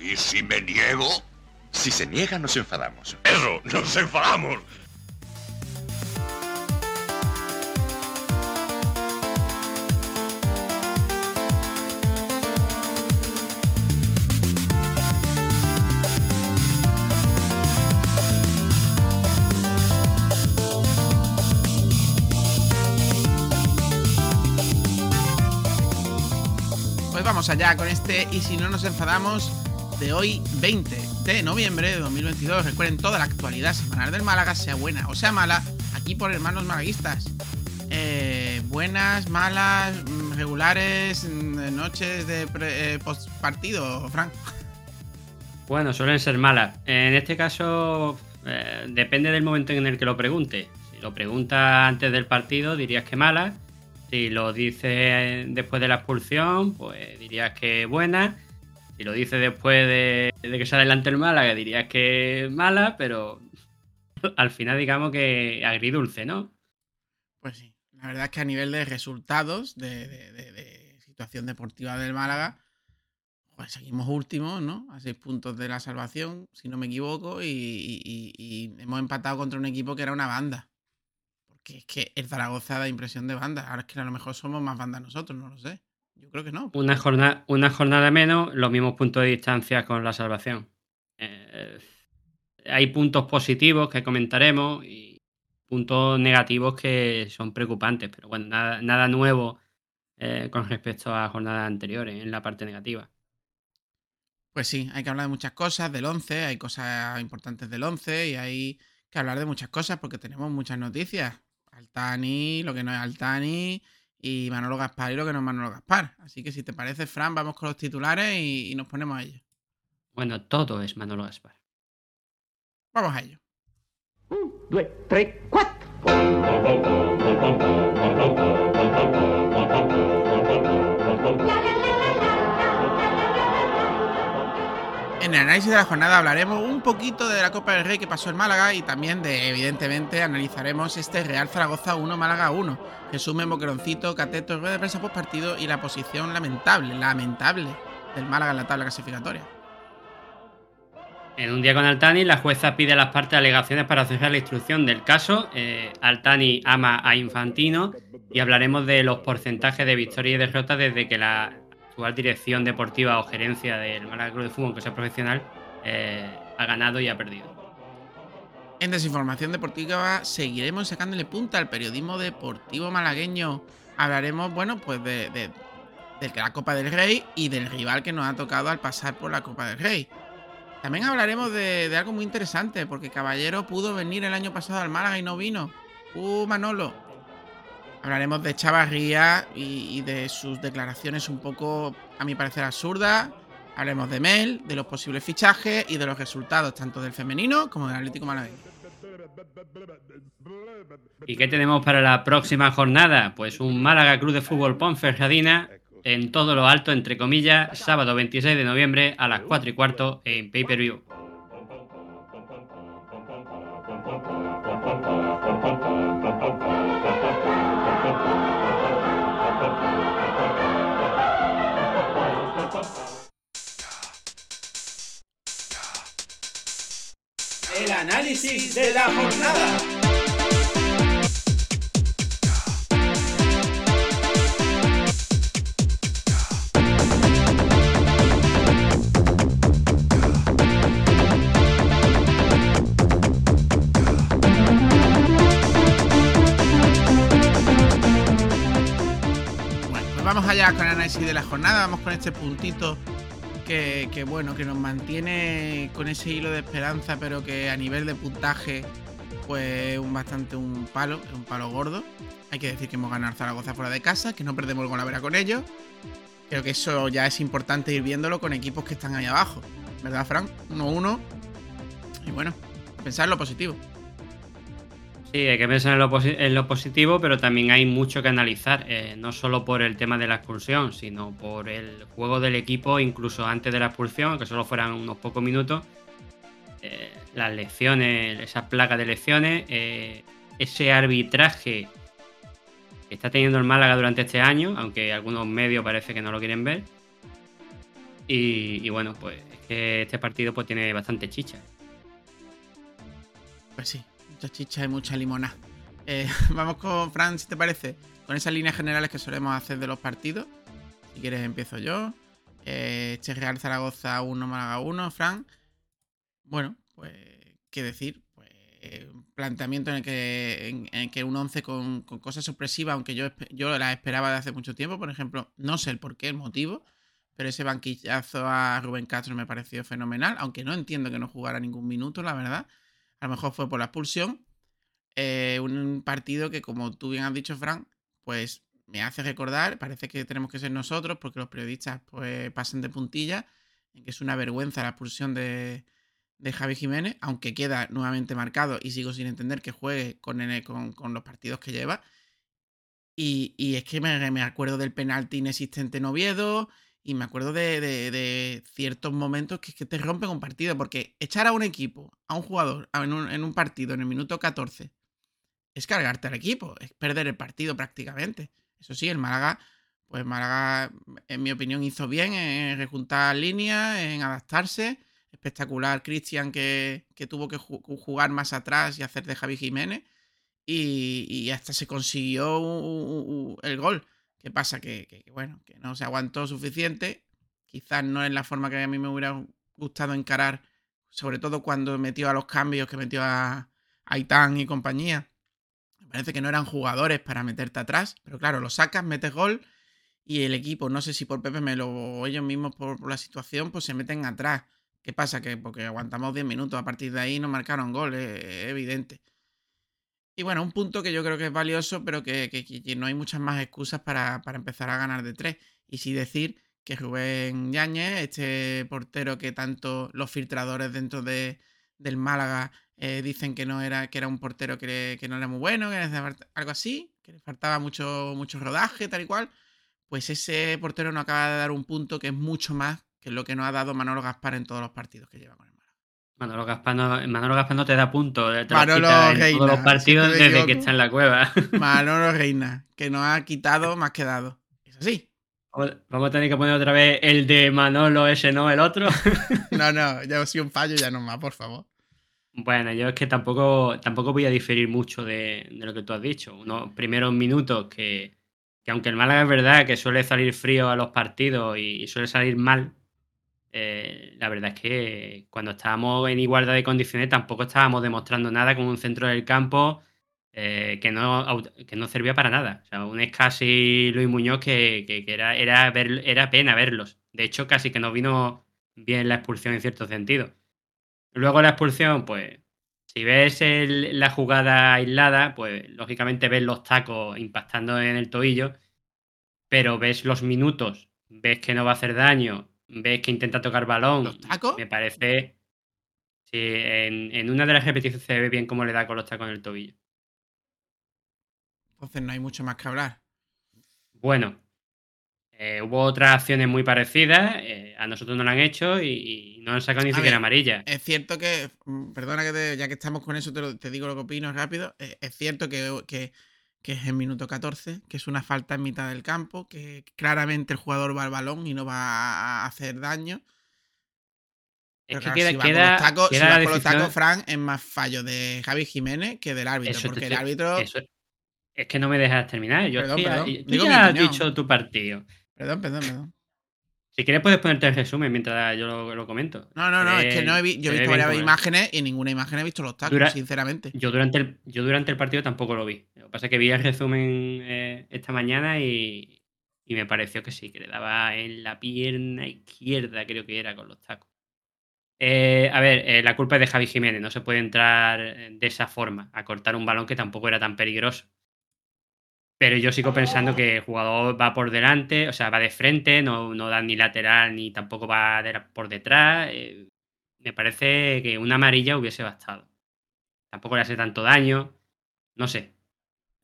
¿Y si me niego? Si se niega, nos enfadamos. Eso, nos enfadamos. Pues vamos allá con este y si no nos enfadamos de hoy 20 de noviembre de 2022. Recuerden toda la actualidad semanal del Málaga, sea buena o sea mala, aquí por hermanos malaguistas. Eh, buenas, malas, mm, regulares, mm, noches de pre- eh, post partido, Frank. Bueno, suelen ser malas. En este caso, eh, depende del momento en el que lo pregunte. Si lo pregunta antes del partido, dirías que mala. Si lo dice después de la expulsión, pues dirías que buena. Si lo dice después de, que sale delante el Málaga, dirías que mala, pero al final digamos que agridulce, ¿no? Pues sí, la verdad es que a nivel de resultados, de, situación deportiva del Málaga, pues seguimos últimos, ¿no? A seis puntos de la salvación, si no me equivoco, y- y hemos empatado contra un equipo que era una banda. Porque es que el Zaragoza da impresión de banda. Ahora es que a lo mejor somos más banda nosotros, no lo sé. Yo creo que no. Una jornada, una jornada menos, los mismos puntos de distancia con la salvación. Eh, hay puntos positivos que comentaremos y puntos negativos que son preocupantes, pero bueno, nada, nada nuevo eh, con respecto a jornadas anteriores en la parte negativa. Pues sí, hay que hablar de muchas cosas del 11, hay cosas importantes del 11 y hay que hablar de muchas cosas porque tenemos muchas noticias. Altani, lo que no es Altani y Manolo Gaspar y lo que no es Manolo Gaspar. Así que si te parece, Fran, vamos con los titulares y, y nos ponemos a ello. Bueno, todo es Manolo Gaspar. Vamos a ello. Un, due, tre, quattro. En el análisis de la jornada hablaremos un poquito de la Copa del Rey que pasó en Málaga y también de, evidentemente, analizaremos este Real Zaragoza 1, Málaga 1. Resumen, boqueroncito, cateto, rueda de prensa post partido y la posición lamentable, lamentable del Málaga en la tabla clasificatoria. En un día con Altani, la jueza pide a las partes alegaciones para cerrar la instrucción del caso. Eh, Altani ama a Infantino y hablaremos de los porcentajes de victoria y derrota desde que la actual dirección deportiva o gerencia del Málaga Club de Fútbol, que sea profesional, eh, ha ganado y ha perdido. En Desinformación Deportiva seguiremos sacándole punta al periodismo deportivo malagueño. Hablaremos, bueno, pues de, la Copa del Rey y del rival que nos ha tocado al pasar por la Copa del Rey. También hablaremos de, de algo muy interesante, porque Caballero pudo venir el año pasado al Málaga y no vino. Uh, Manolo. Hablaremos de Chavarría y, de sus declaraciones un poco, a mi parecer, absurdas. Hablaremos de Mel, de los posibles fichajes y de los resultados tanto del femenino como del Atlético Malagueño. ¿Y qué tenemos para la próxima jornada? Pues un Málaga Club de Fútbol Ponferradina en todo lo alto, entre comillas, sábado 26 de noviembre a las 4 y cuarto en Pay Per View. De la jornada. Pues vamos allá con el análisis de la jornada. Vamos con este puntito que, bueno, que nos mantiene con ese hilo de esperanza, pero que a nivel de puntaje, pues un bastante un palo, un palo gordo. Hay que decir que hemos ganado Zaragoza fuera de casa, que no perdemos el Golavera con ellos. Creo que eso ya es importante ir viéndolo con equipos que están ahí abajo. ¿Verdad, Frank? 1-1. Y bueno, pensar en lo positivo. Sí, hay que pensar en lo, positivo, pero también hay mucho que analizar, eh, no solo por el tema de la expulsión, sino por el juego del equipo, incluso antes de la expulsión, que solo fueran unos pocos minutos. Eh, las lecciones, esa placa de lecciones, eh, ese arbitraje que está teniendo el Málaga durante este año, aunque algunos medios parece que no lo quieren ver. Y, y bueno, pues es que este partido pues tiene bastante chicha. Pues sí, mucha chicha y mucha limona. Eh, vamos con Fran, si te parece, con esas líneas generales que solemos hacer de los partidos. Si quieres, empiezo yo. Eh, Zaragoza 1, Málaga 1, Fran. Bueno, pues, ¿qué decir? Pues, un planteamiento en el que, un 11 con, cosas sorpresivas, aunque yo, yo las esperaba de hace mucho tiempo. Por ejemplo, no sé el por qué, el motivo. Pero ese banquillazo a Rubén Castro me pareció fenomenal, aunque no entiendo que no jugara ningún minuto, la verdad. A lo mejor fue por la expulsión. Eh, un partido que, como tú bien has dicho, Frank, pues me hace recordar, parece que tenemos que ser nosotros, porque los periodistas pues pasan de puntilla, en que es una vergüenza la expulsión de, de Javi Jiménez, aunque queda nuevamente marcado y sigo sin entender que juegue con, con los partidos que lleva. Y, y es que me, me acuerdo del penalti inexistente en Oviedo, y me acuerdo de, de- ciertos momentos que que te rompen un partido, porque echar a un equipo, a un jugador, en un, en un partido en el minuto 14, es cargarte al equipo, es perder el partido prácticamente. Eso sí, el Málaga, pues Málaga, en mi opinión, hizo bien en rejuntar líneas, en adaptarse. Espectacular Cristian que, que tuvo que ju- jugar más atrás y hacer de Javi Jiménez. Y, y hasta se consiguió el gol. ¿Qué pasa? Que, que- bueno, que no se aguantó suficiente. Quizás no es la forma que a mí me hubiera gustado encarar, sobre todo cuando metió a los cambios que metió a Aitán y compañía. Me parece que no eran jugadores para meterte atrás, pero claro, lo sacas, metes gol y el equipo, no sé si por Pepe Melo o ellos mismos por, la situación, pues se meten atrás. ¿Qué pasa? Que porque aguantamos 10 minutos, a partir de ahí no marcaron gol, es evidente. Y bueno, un punto que yo creo que es valioso, pero que, no hay muchas más excusas para, empezar a ganar de tres. Y sí decir que Rubén Yáñez, este portero que tanto los filtradores dentro de, del Málaga eh, dicen que no era, que era un portero que, no era muy bueno, que falta- algo así, que le faltaba mucho, mucho rodaje, tal y cual. Pues ese portero no acaba de dar un punto que es mucho más que lo que nos ha dado Manolo Gaspar en todos los partidos que lleva con Málaga. Manolo Gaspar no, Manolo Gaspar no te da punto, te los Manolo en Reina, todos los partidos desde que está en la cueva. Manolo Reina, que nos ha quitado más que dado. Es así. Vamos a tener que poner otra vez el de Manolo, ese no, el otro. No, no, ya ha sido un fallo, ya no más, por favor. Bueno, yo es que tampoco, tampoco voy a diferir mucho de, de lo que tú has dicho. Unos primeros minutos que, que aunque el Málaga es verdad que suele salir frío a los partidos y, y suele salir mal, eh, la verdad es que cuando estábamos en igualdad de condiciones tampoco estábamos demostrando nada con un centro del campo eh, que, no, que no servía para nada. O sea, un Escasi y Luis Muñoz que, que- era, era, era pena verlos. De hecho, casi que no vino bien la expulsión en cierto sentido. Luego la expulsión, pues, si ves la jugada aislada, pues lógicamente ves los tacos impactando en el tobillo, pero ves los minutos, ves que no va a hacer daño, ves que intenta tocar balón. ¿Los tacos? Me parece. Sí, en, en una de las repeticiones se ve bien cómo le da con los tacos en el tobillo. Entonces no hay mucho más que hablar. Bueno, eh, hubo otras acciones muy parecidas, eh, a nosotros no lo han hecho y, y no han sacado ni A siquiera ver, amarilla. Es cierto que, mm, perdona que te- ya que estamos con eso, te, lo- te digo lo que opino rápido. eh, Es cierto que, que, que es el minuto 14, que es una falta en mitad del campo, que claramente el jugador va al balón y no va a hacer daño. Es Pero que claro, queda, si va con los tacos, si queda va la con los decisión- tacos, Fran, es más fallo de Javi Jiménez que del árbitro. Eso te porque el árbitro. eso- es que no me dejas terminar. Yo Perdón, perdón. tú Digo ya has dicho tu partido. Perdón, perdón, perdón. Si quieres puedes ponerte el resumen mientras yo lo, lo comento. No, no, no, es que no he vi- yo he ve visto varias imágenes y ninguna imagen he visto los tacos, Dura- sinceramente. Yo durante, el, yo durante el partido tampoco lo vi. Lo que pasa es que vi el resumen eh, esta mañana y, y me pareció que sí, que le daba en la pierna izquierda, creo que era, con los tacos. Eh, a ver, eh, la culpa es de Javi Jiménez. No se puede entrar eh, de esa forma a cortar un balón que tampoco era tan peligroso. Pero yo sigo pensando que el jugador va por delante, o sea, va de frente, no, no da ni lateral ni tampoco va por detrás. eh, me parece que una amarilla hubiese bastado. Tampoco le hace tanto daño. No sé.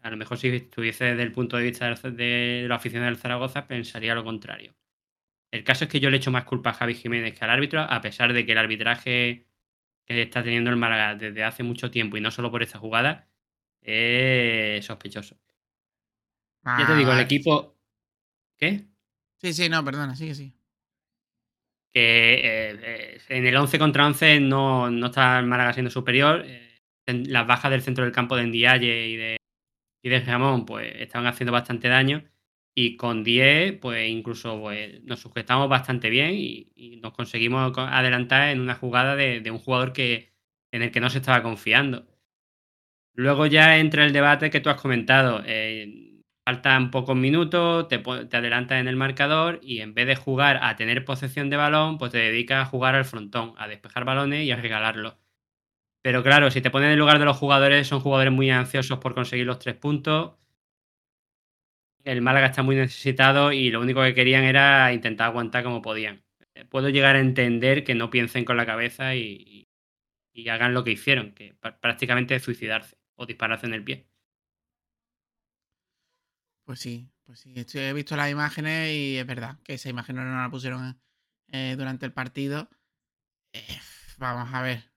A lo mejor si estuviese desde el punto de vista de la afición del Zaragoza, pensaría lo contrario. El caso es que yo le echo más culpa a Javi Jiménez que al árbitro, a pesar de que el arbitraje que está teniendo el Málaga desde hace mucho tiempo y no solo por esta jugada, es sospechoso. Ya te digo, el Ah, equipo. ¿Qué? Sí, sí, no, perdona, sigue, sí. que eh, eh, en el 11 contra 11 no, no está el Málaga siendo superior. Eh, en las bajas del centro del campo de Ndiaye y de, y de Ramón pues estaban haciendo bastante daño. Y con 10, pues incluso pues, nos sujetamos bastante bien y, y nos conseguimos co- adelantar en una jugada de, de un jugador que, en el que no se estaba confiando. Luego ya entra el debate que tú has comentado. eh, faltan pocos minutos, te, adelantas en el marcador y en vez de jugar a tener posesión de balón, pues te dedicas a jugar al frontón, a despejar balones y a regalarlos. Pero claro, si te pones en el lugar de los jugadores, son jugadores muy ansiosos por conseguir los tres puntos. El Málaga está muy necesitado y lo único que querían era intentar aguantar como podían. Eh, Puedo llegar a entender que no piensen con la cabeza y, y- hagan lo que hicieron, que pr- prácticamente suicidarse o dispararse en el pie. Pues sí, pues sí. Estoy- he visto las imágenes y es verdad que esa imagen no la pusieron eh, durante el partido. Eh, vamos a ver.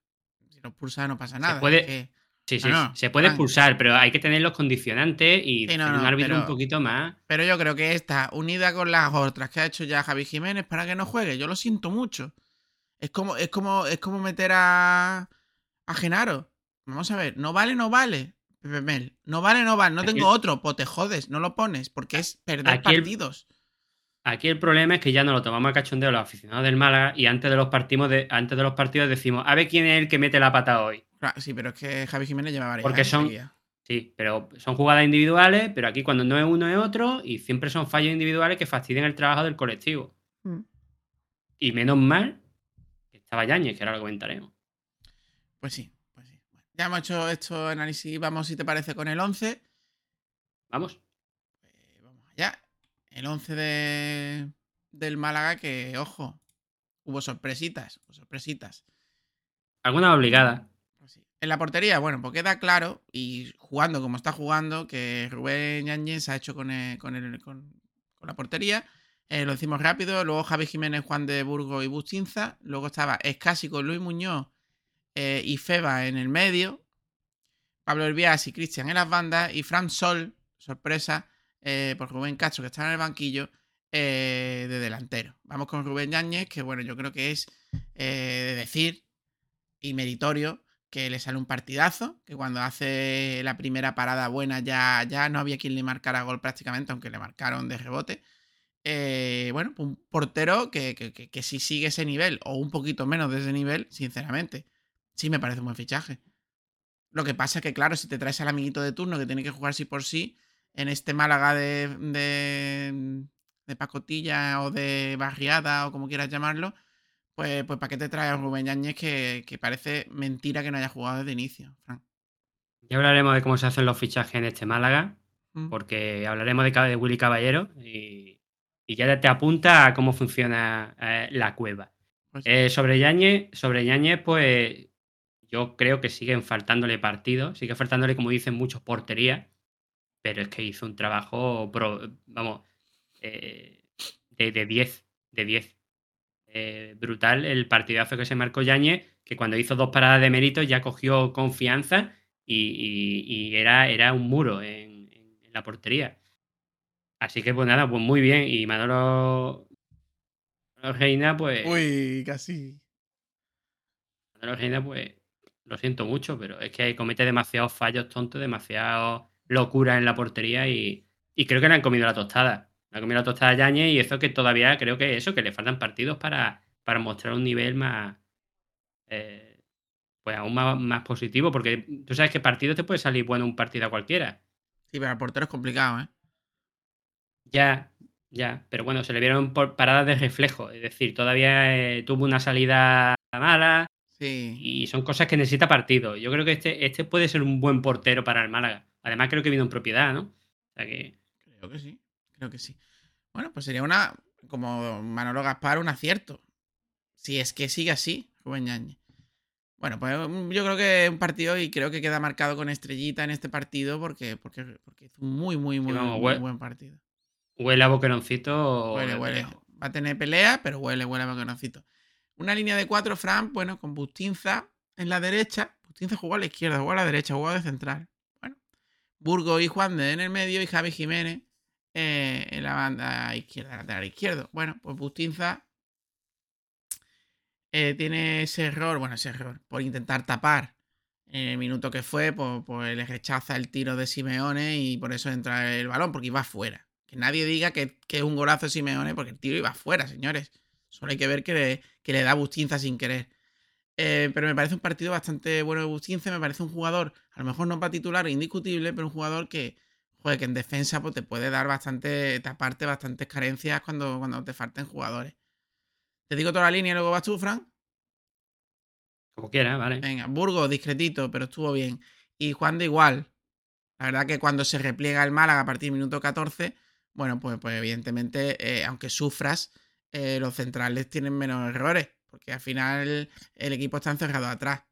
Si nos pulsa no pasa nada. puede- es que- Sí, sí, No, se puede Fran. expulsar, pero hay que tener los condicionantes y Sí, no, tener un árbitro un poquito más. Pero yo creo que esta, unida con las otras que ha hecho ya Javi Jiménez para que no juegue, yo lo siento mucho. Es como, es como, es como meter a, a Genaro. Vamos a ver, no vale, no vale. Mel. No vale, no vale. No Aquí- tengo otro, pues te jodes, no lo pones, porque es perder Aquí el- partidos. Aquí el problema es que ya no lo tomamos a cachondeo los aficionados del Málaga y antes de los partidos, de, antes de los partidos decimos, a ver quién es el que mete la pata hoy. Claro, sí, pero es que Javi Jiménez lleva varias. Porque son-. Sí, pero son jugadas individuales, pero aquí cuando no es uno es otro y siempre son fallos individuales que fastidian el trabajo del colectivo. Mm. Y menos mal que estaba Yañez, que ahora lo comentaremos. Pues sí, ya hemos hecho esto análisis, vamos si te parece con el 11. Vamos. Pues vamos allá. El 11 de, del Málaga que, ojo, hubo sorpresitas, hubo sorpresitas. Alguna obligada. Pues sí. En la portería, bueno, pues queda claro, y jugando como está jugando, que Rubén se ha hecho con, el- con, el- con- con la portería. Eh, lo hicimos rápido. Luego Javi Jiménez, Juan de Burgos y Bustinza. Luego estaba Escasi con Luis Muñoz eh, y Feba en el medio. Pablo Herbias y Cristian en las bandas. Y Fran Sol, sorpresa, eh, por Rubén Castro, que está en el banquillo, eh, de delantero. Vamos con Rubén Yáñez, que bueno, yo creo que es de decir y meritorio que le sale un partidazo, que cuando hace la primera parada buena ya, ya no había quien le marcara gol prácticamente, aunque le marcaron de rebote. Bueno, un portero que, que, que- que si sigue ese nivel, o un poquito menos de ese nivel, sinceramente, sí me parece un buen fichaje. Lo que pasa es que, claro, si te traes al amiguito de turno que tiene que jugar sí por sí, en este Málaga de, de, de pacotilla o de barriada o como quieras llamarlo, pues, pues ¿para qué te traes a Rubén Yáñez que, que parece mentira que no haya jugado desde inicio, Fran? Ya hablaremos de cómo se hacen los fichajes en este Málaga, Mm. porque hablaremos de, de Willy Caballero y, y ya te apunta a cómo funciona eh, la cueva. Pues- Eh, sobre Yañez, sobre pues yo creo que siguen faltándole partidos, sigue faltándole, como dicen muchos, portería, pero es que hizo un trabajo, pro- vamos, eh, de de 10, de 10. Eh, brutal el partidazo que se marcó Yañez, que cuando hizo dos paradas de mérito ya cogió confianza y, y- y era, era un muro en, en- en la portería. Así que pues nada, pues muy bien. Y Manolo, Manolo Reina, pues... Uy, casi. Manolo Reina, pues lo siento mucho, pero es que comete demasiados fallos tontos, demasiadas locuras en la portería y, y creo que le han comido la tostada. Le han comido la tostada a Yañez y eso que todavía creo que eso, que le faltan partidos para, para mostrar un nivel más, eh, pues aún más, más positivo, porque tú sabes que partidos te puede salir bueno un partido a cualquiera. Sí, pero el portero es complicado, ¿eh? Ya, ya, pero bueno, se le vieron por paradas de reflejo, es decir, todavía eh, tuvo una salida mala, Sí. Y son cosas que necesita partido. Yo creo que este, este puede ser un buen portero para el Málaga. Además, creo que vino en propiedad, ¿no? O sea que. Creo que sí, creo que sí. Bueno, pues sería una, como Manolo Gaspar, un acierto. Si es que sigue así, Rubén Yáñez. Bueno, pues mm, yo creo que es un partido y creo que queda marcado con estrellita en este partido porque, porque, porque hizo un muy, muy, muy, vamos, muy hue- buen partido. Huele a boqueroncito. Huele, huele. Va a tener pelea, pero huele, huele a vaqueroncito. Una línea de cuatro, Fran, bueno, con Bustinza en la derecha. Bustinza jugó a la izquierda, jugó a la derecha, jugó de central. Bueno. Burgo y Juan de en el medio y Javi Jiménez eh, en la banda izquierda, lateral izquierdo. Bueno, pues Bustinza eh, tiene ese error, bueno, ese error, por intentar tapar en el minuto que fue, pues, pues le rechaza el tiro de Simeone y por eso entra el balón, porque iba fuera. Que nadie diga que, que es un golazo de Simeone, porque el tiro iba fuera, señores. Solo hay que ver que le, que le da Bustinza sin querer. Eh, pero me parece un partido bastante bueno de Bustinza. Me parece un jugador, a lo mejor no para titular, indiscutible, pero un jugador que, joder, que en defensa pues, te puede dar bastante, taparte bastantes carencias cuando, cuando te falten jugadores. Te digo toda la línea y luego vas tú, Fran. Como quiera, vale. Venga, Burgos, discretito, pero estuvo bien. Y Juan de igual. La verdad que cuando se repliega el Málaga a partir del minuto 14, bueno, pues, pues evidentemente, eh, aunque sufras, eh, los centrales tienen menos errores, porque al final el equipo está encerrado atrás.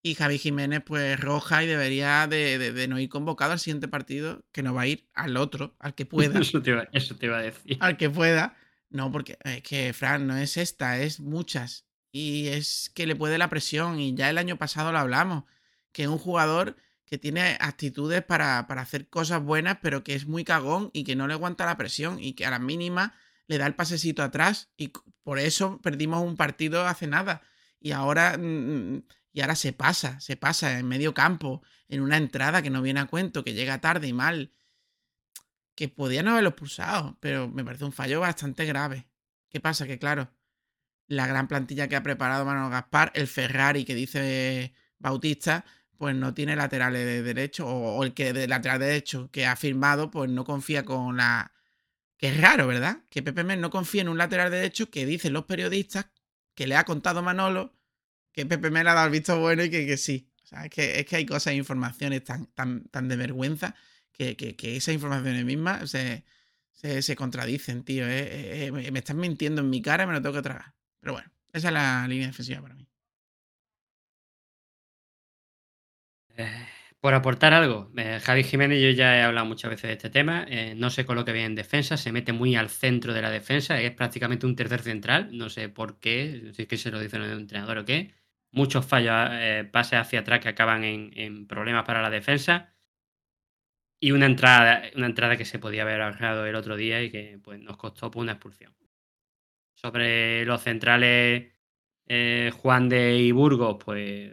Y Javi Jiménez, pues roja y debería de, de- de no ir convocado al siguiente partido, que no va a ir al otro, al que pueda. Eso te, iba, eso te iba a decir. al que pueda. No, porque es que, Fran, no es esta, es muchas. Y es que le puede la presión. Y ya el año pasado lo hablamos. Que es un jugador que tiene actitudes para, para hacer cosas buenas, pero que es muy cagón y que no le aguanta la presión. Y que a la mínima le da el pasecito atrás. Y por eso perdimos un partido hace nada. Y ahora. mm, Y ahora se pasa, se pasa en medio campo, en una entrada que no viene a cuento, que llega tarde y mal que podían haberlo expulsado, pero me parece un fallo bastante grave. ¿Qué pasa? Que claro, la gran plantilla que ha preparado Manuel Gaspar, el Ferrari que dice Bautista, pues no tiene laterales de derecho, o el que de lateral derecho que ha firmado, pues no confía con la... Que es raro, ¿verdad? Que Pepe Mel no confía en un lateral derecho que dicen los periodistas que le ha contado Manolo que Pepe Mel ha dado el visto bueno y que, que sí. O sea, es que, es que hay cosas informaciones tan, tan, tan de vergüenza que, que, que esas informaciones mismas se, se, contradicen, tío. eh, eh, eh, me están mintiendo en mi cara y me lo tengo que tragar. Pero bueno, esa es la línea defensiva para mí. Eh, por aportar algo, eh, Javi Jiménez, yo ya he hablado muchas veces de este tema, eh, no se coloca bien en defensa, se mete muy al centro de la defensa, es prácticamente un tercer central, no sé por qué, si es que se lo dicen el entrenador o qué. Muchos fallos, eh, pases hacia atrás que acaban en, problemas para la defensa. Y una entrada, una entrada que se podía haber ahorrado el otro día y que pues, nos costó por una expulsión. Sobre los centrales, eh, Juan de y pues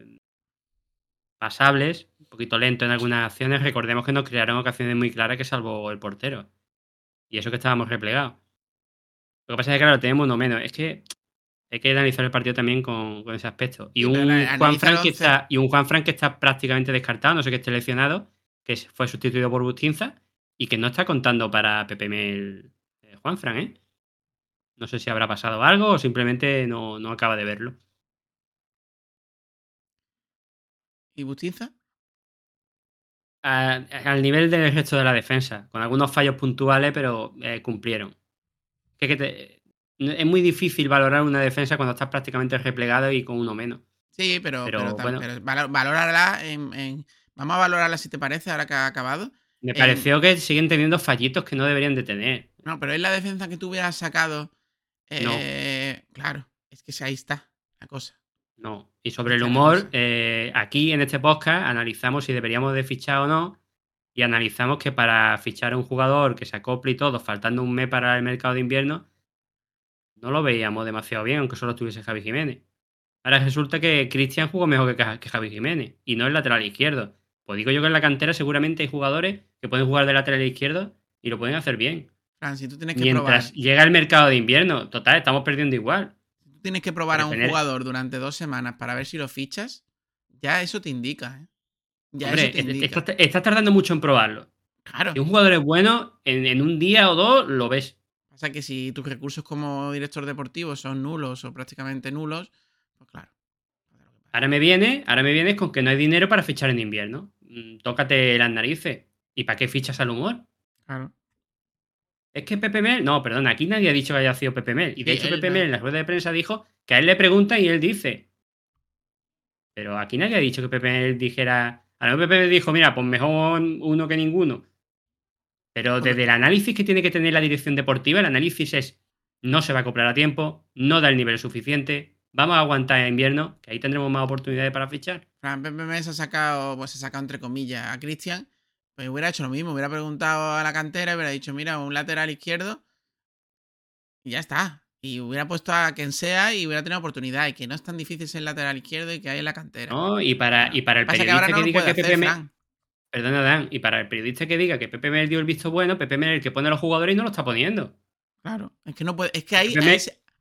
pasables, poquito lento en algunas acciones. Recordemos que nos crearon ocasiones muy claras que salvó el portero. Y eso que estábamos replegados. Lo que pasa es que, claro, tenemos uno menos. Es que hay que analizar el partido también con, con ese aspecto. Y un, pero Juan el Fran que está, y un Juan Fran que está prácticamente descartado, no sé qué esté lesionado, que fue sustituido por Bustinza y que no está contando para Pepe Mel eh, Juan Fran, ¿eh? No sé si habrá pasado algo o simplemente no, no acaba de verlo. ¿Y Bustinza? A- al nivel del resto de la defensa, con algunos fallos puntuales, pero eh, cumplieron. Que te- es muy difícil valorar una defensa cuando estás prácticamente replegado y con uno menos. Sí, pero, Pero, bueno. pero valo- valórala en, en- Vamos a valorarla si te parece, ahora que ha acabado. Me pareció que siguen teniendo fallitos que no deberían de tener. No, pero es la defensa que tú hubieras sacado. No. eh, Claro, es que ahí está la cosa. No. Y sobre el humor, eh, aquí en este podcast analizamos si deberíamos de fichar o no. Y analizamos que para fichar a un jugador que se acople y todo, faltando un mes para el mercado de invierno, no lo veíamos demasiado bien, aunque solo estuviese Javi Jiménez. Ahora resulta que Cristian jugó mejor que, que Javi Jiménez y no el lateral izquierdo. Pues digo yo que en la cantera seguramente hay jugadores que pueden jugar de lateral izquierdo y lo pueden hacer bien. Fran, si tú tienes que Mientras probar, llega el mercado de invierno, total, estamos perdiendo igual. Tienes que probar a un tener- jugador durante dos semanas para ver si lo fichas, ya eso te indica, ¿eh? Ya Hombre, eso te indica. estás estás tardando mucho en probarlo. Claro. Si un jugador es bueno, en, en un día o dos lo ves. Pasa que si tus recursos como director deportivo son nulos o prácticamente nulos, pues claro. Ahora me viene, ahora me vienes con que no hay dinero para fichar en invierno. Mm, Tócate las narices. ¿Y para qué fichas al humor? Claro. Es que Pepe Mel. No, perdón, aquí nadie ha dicho que haya sido Pepe Mel. Y de Sí, hecho, Pepe no. Mel en la rueda de prensa dijo que a él le preguntan y él dice. Pero aquí nadie ha dicho que Pepe Mel dijera. A lo mejor Pepe Mel dijo, mira, pues mejor uno que ninguno. Pero desde el análisis que tiene que tener la dirección deportiva, el análisis es no se va a acoplar a tiempo, no da el nivel suficiente, vamos a aguantar el invierno, que ahí tendremos más oportunidades para fichar. Fran Pepe Mel se ha sacado, pues se ha sacado entre comillas a Cristian, pues hubiera hecho lo mismo, hubiera preguntado a la cantera y hubiera dicho, mira, un lateral izquierdo y ya está. Y hubiera puesto a quien sea y hubiera tenido oportunidad. Y que no es tan difícil ser lateral izquierdo y que hay en la cantera. No, y para, y para el Pasa periodista que, no diga que hacer, Pepe Mel, perdona Dan, y para el periodista que diga que Pepe Mel dio el visto bueno, Pepe Mel es el que pone a los jugadores y no lo está poniendo. Claro. Es que no puede. Es que ahí, ahí,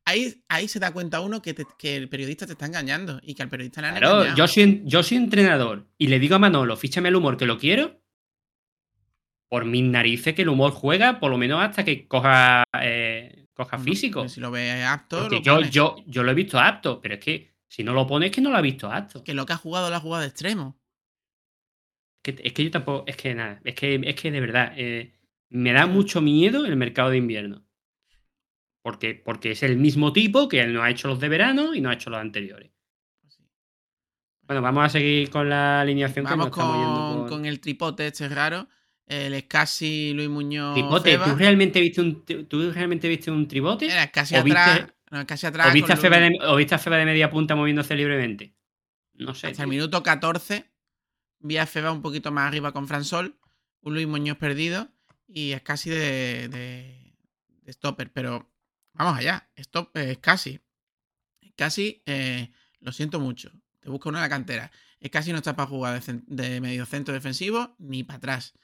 ahí, ahí se da cuenta uno que, te- que el periodista te está engañando. Y que al periodista le han Claro, engañado. yo soy, yo soy entrenador y le digo a Manolo, fíchame el humor que lo quiero. Por mis narices que el humor juega, por lo menos hasta que coja, eh, coja físico. Si lo ves apto, Porque lo yo, pones. yo, yo lo he visto apto, pero es que si no lo pone es que no lo ha visto apto. Que lo que ha jugado lo ha jugado de extremo. Que- es que yo tampoco, es que nada, es que, es que de verdad, eh, me da mucho miedo el mercado de invierno. Porque, porque es el mismo tipo que él no ha hecho los de verano y no ha hecho los anteriores. Bueno, vamos a seguir con la alineación Vamos que nos estamos yendo con, por- con el tripote este raro. El Escasi, Luis Muñoz. ¿tú realmente viste un, tú realmente viste un tribote? Era casi ¿O atrás. viste- no, casi atrás. ¿O viste, a Feba de, ¿O viste a Feba de media punta moviéndose libremente? No sé. Hasta el minuto 14. Vi a Feba un poquito más arriba con Fransol. Un Luis Muñoz perdido. Y es casi de, de, de stopper. Pero vamos allá. Stop, es casi. Casi, eh, lo siento mucho. Te busca uno en la cantera. Es casi no está para jugar de, de medio centro defensivo ni para atrás.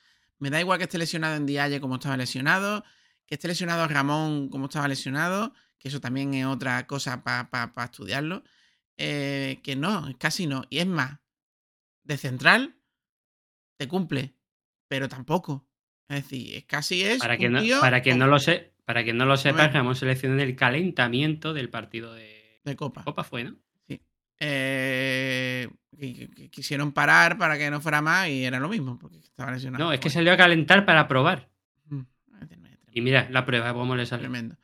Me da igual que esté lesionado en Dialle como estaba lesionado. Que esté lesionado Ramón como estaba lesionado. Que eso también es otra cosa para estudiarlo. Eh, que no, casi no. Y es más, de central te cumple, pero tampoco. Es decir, es casi es. Para que un no, para que no lo sé, para que no lo sepas, Hombre. Ramón seleccionó el calentamiento del partido de de copa. Copa fue, ¿no? Eh, quisieron parar para que no fuera más y era lo mismo, porque estaba lesionado. No, es que salió a calentar para probar. Mm, Y mira, la prueba, cómo le salió. Tremendo.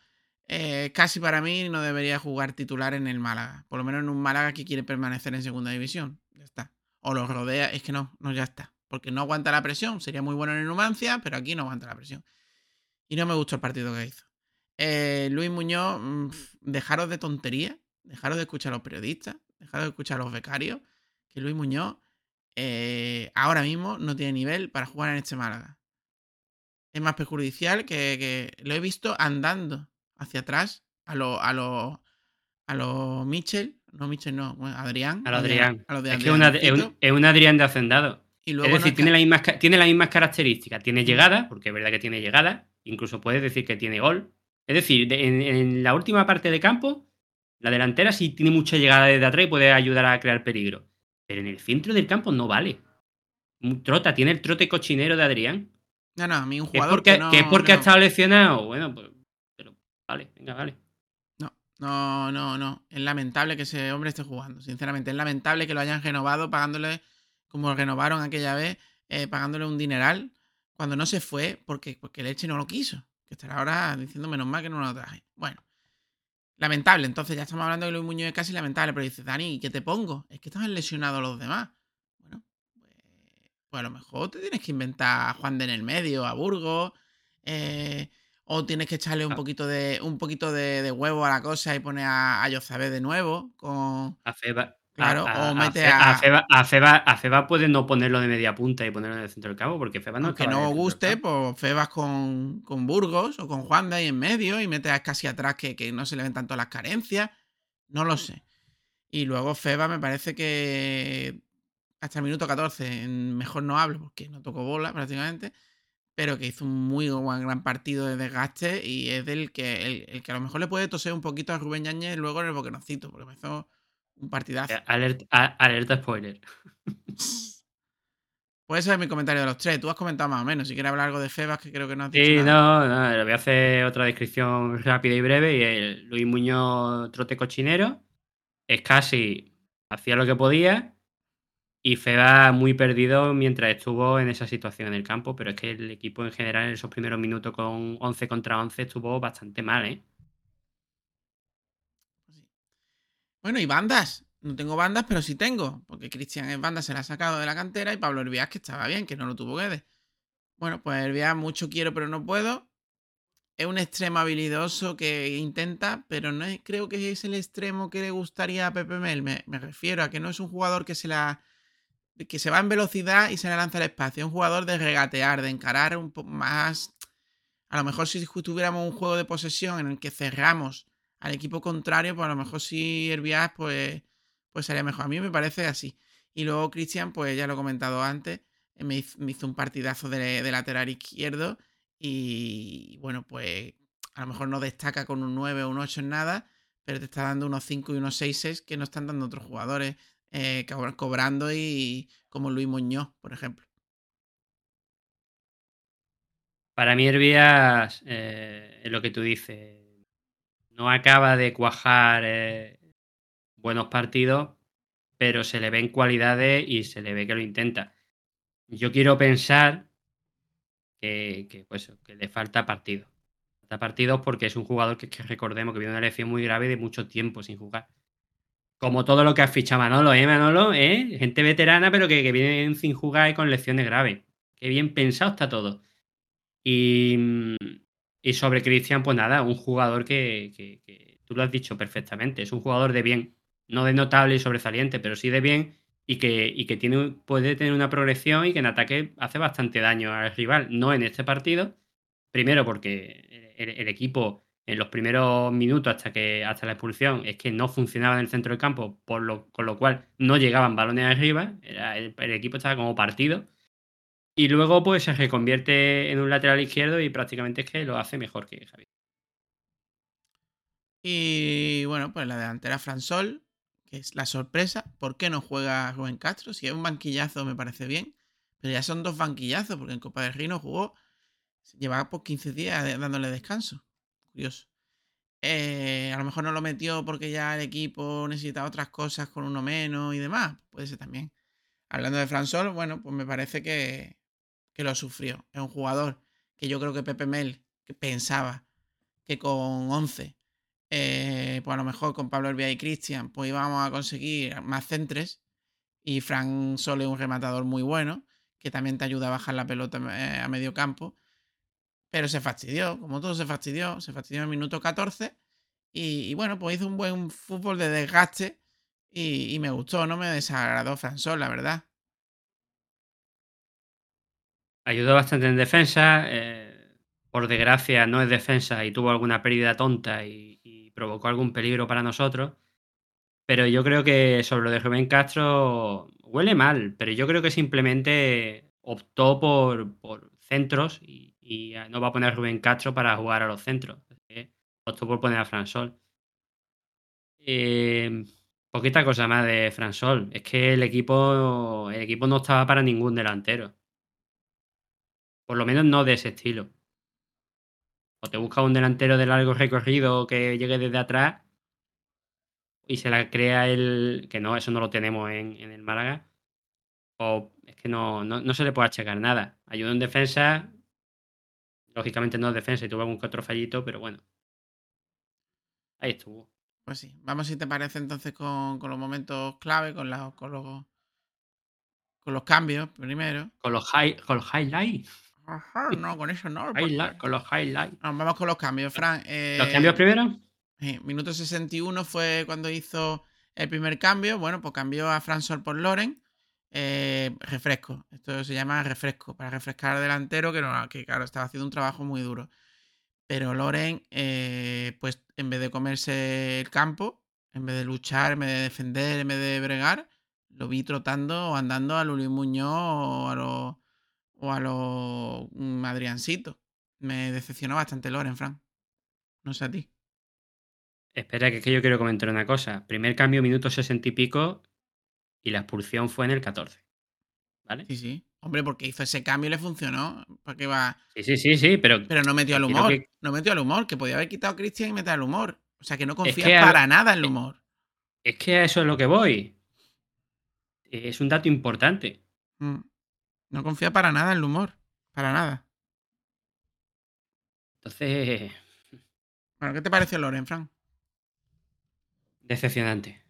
Eh, casi para mí no debería jugar titular en el Málaga. Por lo menos en un Málaga que quiere permanecer en segunda división. Ya está. O lo rodea. Es que no, no, ya está. Porque no aguanta la presión. Sería muy bueno en el Numancia, pero aquí no aguanta la presión. Y no me gustó el partido que hizo. Eh, Luis Muñoz, mm, pf, dejaros de tontería. Dejaros de escuchar a los periodistas. Dejaros de escuchar a los becarios. Que Luis Muñoz eh, ahora mismo no tiene nivel para jugar en este Málaga. Es más perjudicial que, que lo he visto andando hacia atrás a los a los a los Mitchell, no Mitchell no, bueno, Adrián, A lo Adrián. a los de Es que es una- es Adriancito, un, es un Adrián de hacendado. y Es decir, no tiene, las mismas, tiene las mismas características. Tiene llegada, porque es verdad que tiene llegada. Incluso puedes decir que tiene gol. Es decir, de- en, en la última parte de campo, la delantera sí tiene mucha llegada desde atrás y puede ayudar a crear peligro. Pero en el centro del campo no vale. Un Trota, tiene el trote cochinero de Adrián. no, no, a mí un es jugador porque, que no, que es porque que ha no- estado lesionado. Bueno, pues. Pero vale, venga, vale. No, no, no, no. Es lamentable que ese hombre esté jugando. Sinceramente, es lamentable que lo hayan renovado pagándole, como renovaron aquella vez, eh, pagándole un dineral cuando no se fue porque, porque el Elche no lo quiso. Que estará ahora diciendo menos mal que no lo traje. Bueno, lamentable. Entonces ya estamos hablando de Luis Muñoz es casi lamentable. Pero dices, Dani, ¿y qué te pongo? Es que estaban lesionados los demás. Bueno, pues, pues a lo mejor te tienes que inventar a Juan de en el medio, a Burgos. eh, o tienes que echarle un Ah. poquito de un poquito de, de huevo a la cosa y poner a, a Yozabé de nuevo. Con... A Feba. Claro, a, o mete a, a- Feba, a, Feba, a Feba puede no ponerlo de media punta y ponerlo en el centro del campo, porque Feba no aunque no guste, pues Febas con, con Burgos o con Juan de ahí en medio y metes casi atrás que, que no se le ven tanto las carencias. No lo sé. Y luego Feba me parece que hasta el minuto 14, en- mejor no hablo porque no tocó bola prácticamente, pero que hizo un muy buen gran partido de desgaste y es del que el, el que a lo mejor le puede toser un poquito a Rubén Yañez luego en el boquenocito, porque me hizo un partidazo. Eh, alerta spoiler. Pues ese es mi comentario de los tres. Tú has comentado más o menos. Si quieres hablar algo de Febas, que creo que no has dicho Sí, nada. no, no, voy a hacer otra descripción rápida y breve. Y el Luis Muñoz trote cochinero. Es casi hacía lo que podía. Y Feba muy perdido mientras estuvo en esa situación en el campo. Pero es que el equipo en general en esos primeros minutos con 11 contra 11 estuvo bastante mal, ¿eh? Bueno, y bandas. No tengo bandas, pero sí tengo. Porque Cristian en banda se la ha sacado de la cantera y Pablo Herbiás que estaba bien, que no lo tuvo que de. Bueno, pues Herbiás mucho quiero, pero no puedo. Es un extremo habilidoso que intenta, pero no creo que es el extremo que le gustaría a Pepe Mel. Me, refiero a que no es un jugador que se la. que se va en velocidad y se le lanza al espacio. Es un jugador de regatear, de encarar un poco más. A lo mejor si tuviéramos un juego de posesión en el que cerramos al equipo contrario, pues a lo mejor si Herbias, pues, pues sería mejor. A mí me parece así. Y luego Cristian, pues ya lo he comentado antes, eh, me hizo, un partidazo de, lateral izquierdo y bueno, pues a lo mejor no destaca con un 9 o un 8 en nada, pero te está dando unos 5 y unos 6 que no están dando otros jugadores eh, cobrando y como Luis Muñoz, por ejemplo. Para mí Herbias, eh, es lo que tú dices, no acaba de cuajar eh, buenos partidos, pero se le ven cualidades y se le ve que lo intenta. Yo quiero pensar que, pues, que le falta partido. Falta partidos porque es un jugador que, recordemos que viene una lesión muy grave de mucho tiempo sin jugar. Como todo lo que ha fichado Manolo, ¿eh, Manolo? ¿Eh? Gente veterana, pero que, que vienen sin jugar y con lecciones graves. Qué bien pensado está todo. Y, y sobre Cristian, pues nada, un jugador que, tú lo has dicho perfectamente, es un jugador de bien, no de notable y sobresaliente, pero sí de bien y que, y que tiene, puede tener una progresión y que en ataque hace bastante daño al rival, no en este partido, primero porque el equipo en los primeros minutos hasta que hasta la expulsión es que no funcionaba en el centro del campo, por lo, con lo cual no llegaban balones arriba, era, el, equipo estaba como partido. Y luego pues se reconvierte en un lateral izquierdo y prácticamente es que lo hace mejor que Javier. Y bueno, pues la delantera Fransol, que es la sorpresa. ¿Por qué no juega Rubén Castro? Si es un banquillazo me parece bien, pero ya son dos banquillazos porque en Copa del Rey no jugó, llevaba por 15 días dándole descanso. Eh, a lo mejor no lo metió porque ya el equipo necesitaba otras cosas con uno menos y demás. Puede ser también. Hablando de Fransol, bueno, pues me parece que, que lo sufrió. Es un jugador que yo creo que Pepe Mel pensaba que con 11, eh, pues a lo mejor con Pablo Herbia y Cristian, pues íbamos a conseguir más centres. Y Fran Sol es un rematador muy bueno, que también te ayuda a bajar la pelota eh, a medio campo. Pero se fastidió, como todo se fastidió, se fastidió en el minuto 14. Y, bueno, pues hizo un buen fútbol de desgaste y, me gustó, no me desagradó Fransol, la verdad. Ayudó bastante en defensa. Eh, por desgracia, no es defensa y tuvo alguna pérdida tonta y, provocó algún peligro para nosotros. Pero yo creo que sobre lo de Rubén Castro huele mal, pero yo creo que simplemente optó por, por centros y, no va a poner a Rubén Castro para jugar a los centros. Optó por poner a Fransol. Eh, poquita cosa más de Fransol. Es que el equipo, el equipo no estaba para ningún delantero. Por lo menos no de ese estilo. O te busca un delantero de largo recorrido que llegue desde atrás y se la crea el. que no, eso no lo tenemos en, el Málaga. O es que no, no, no se le puede achacar nada. Ayuda en defensa, Lógicamente no es defensa y tuvo algún que otro fallito, pero bueno. Ahí estuvo. Pues sí. Vamos si te parece entonces con, los momentos clave, con, la, con, los, con los cambios primero. Con los, high, con los highlights. No, con eso no. con los highlights. vamos con los cambios, Fran. ¿Los cambios eh, primero? minuto 61 fue cuando hizo el primer cambio. Bueno, pues cambió a Fran Sol por Loren. Eh, refresco. Esto se llama refresco, para refrescar al delantero, que, no, que claro, estaba haciendo un trabajo muy duro. Pero Loren, eh, pues en vez de comerse el campo, en vez de luchar, en vez de defender, en vez de bregar, lo vi trotando o andando a Luis Muñoz o a los o a los mm, Adriancito. Me decepcionó bastante Loren, Fran. No sé a ti. Espera, que, es que yo quiero comentar una cosa. Primer cambio, minuto sesenta y pico, y la expulsión fue en el 14. ¿Vale? Sí, sí. Hombre, porque hizo ese cambio y le funcionó. ¿Para qué va? Sí, sí, sí, sí, pero. Pero no metió al humor. No metió al humor, que podía haber quitado a Cristian y meter al humor. O sea, que no confía para nada en el humor. Es que a eso es lo que voy. Es un dato importante. Mm. No confía para nada en el humor. Para nada. Entonces. Bueno, ¿qué te pareció Loren, Frank? Decepcionante.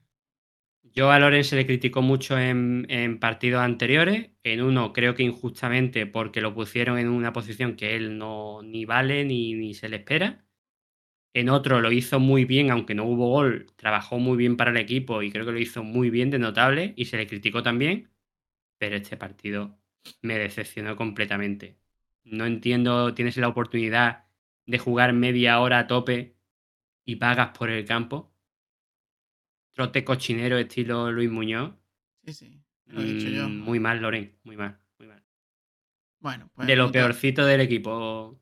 Yo a Loren se le criticó mucho en, partidos anteriores. En uno creo que injustamente porque lo pusieron en una posición que él no ni vale ni, ni se le espera. En otro lo hizo muy bien, aunque no hubo gol, trabajó muy bien para el equipo y creo que lo hizo muy bien de notable y se le criticó también. Pero este partido me decepcionó completamente. No entiendo, tienes la oportunidad de jugar media hora a tope y vagas por el campo. Trote cochinero estilo Luis Muñoz. Sí, sí. Lo he dicho yo. Mm, Muy mal, Loren. Muy mal. Muy mal. Bueno, pues. De lo peorcito del equipo.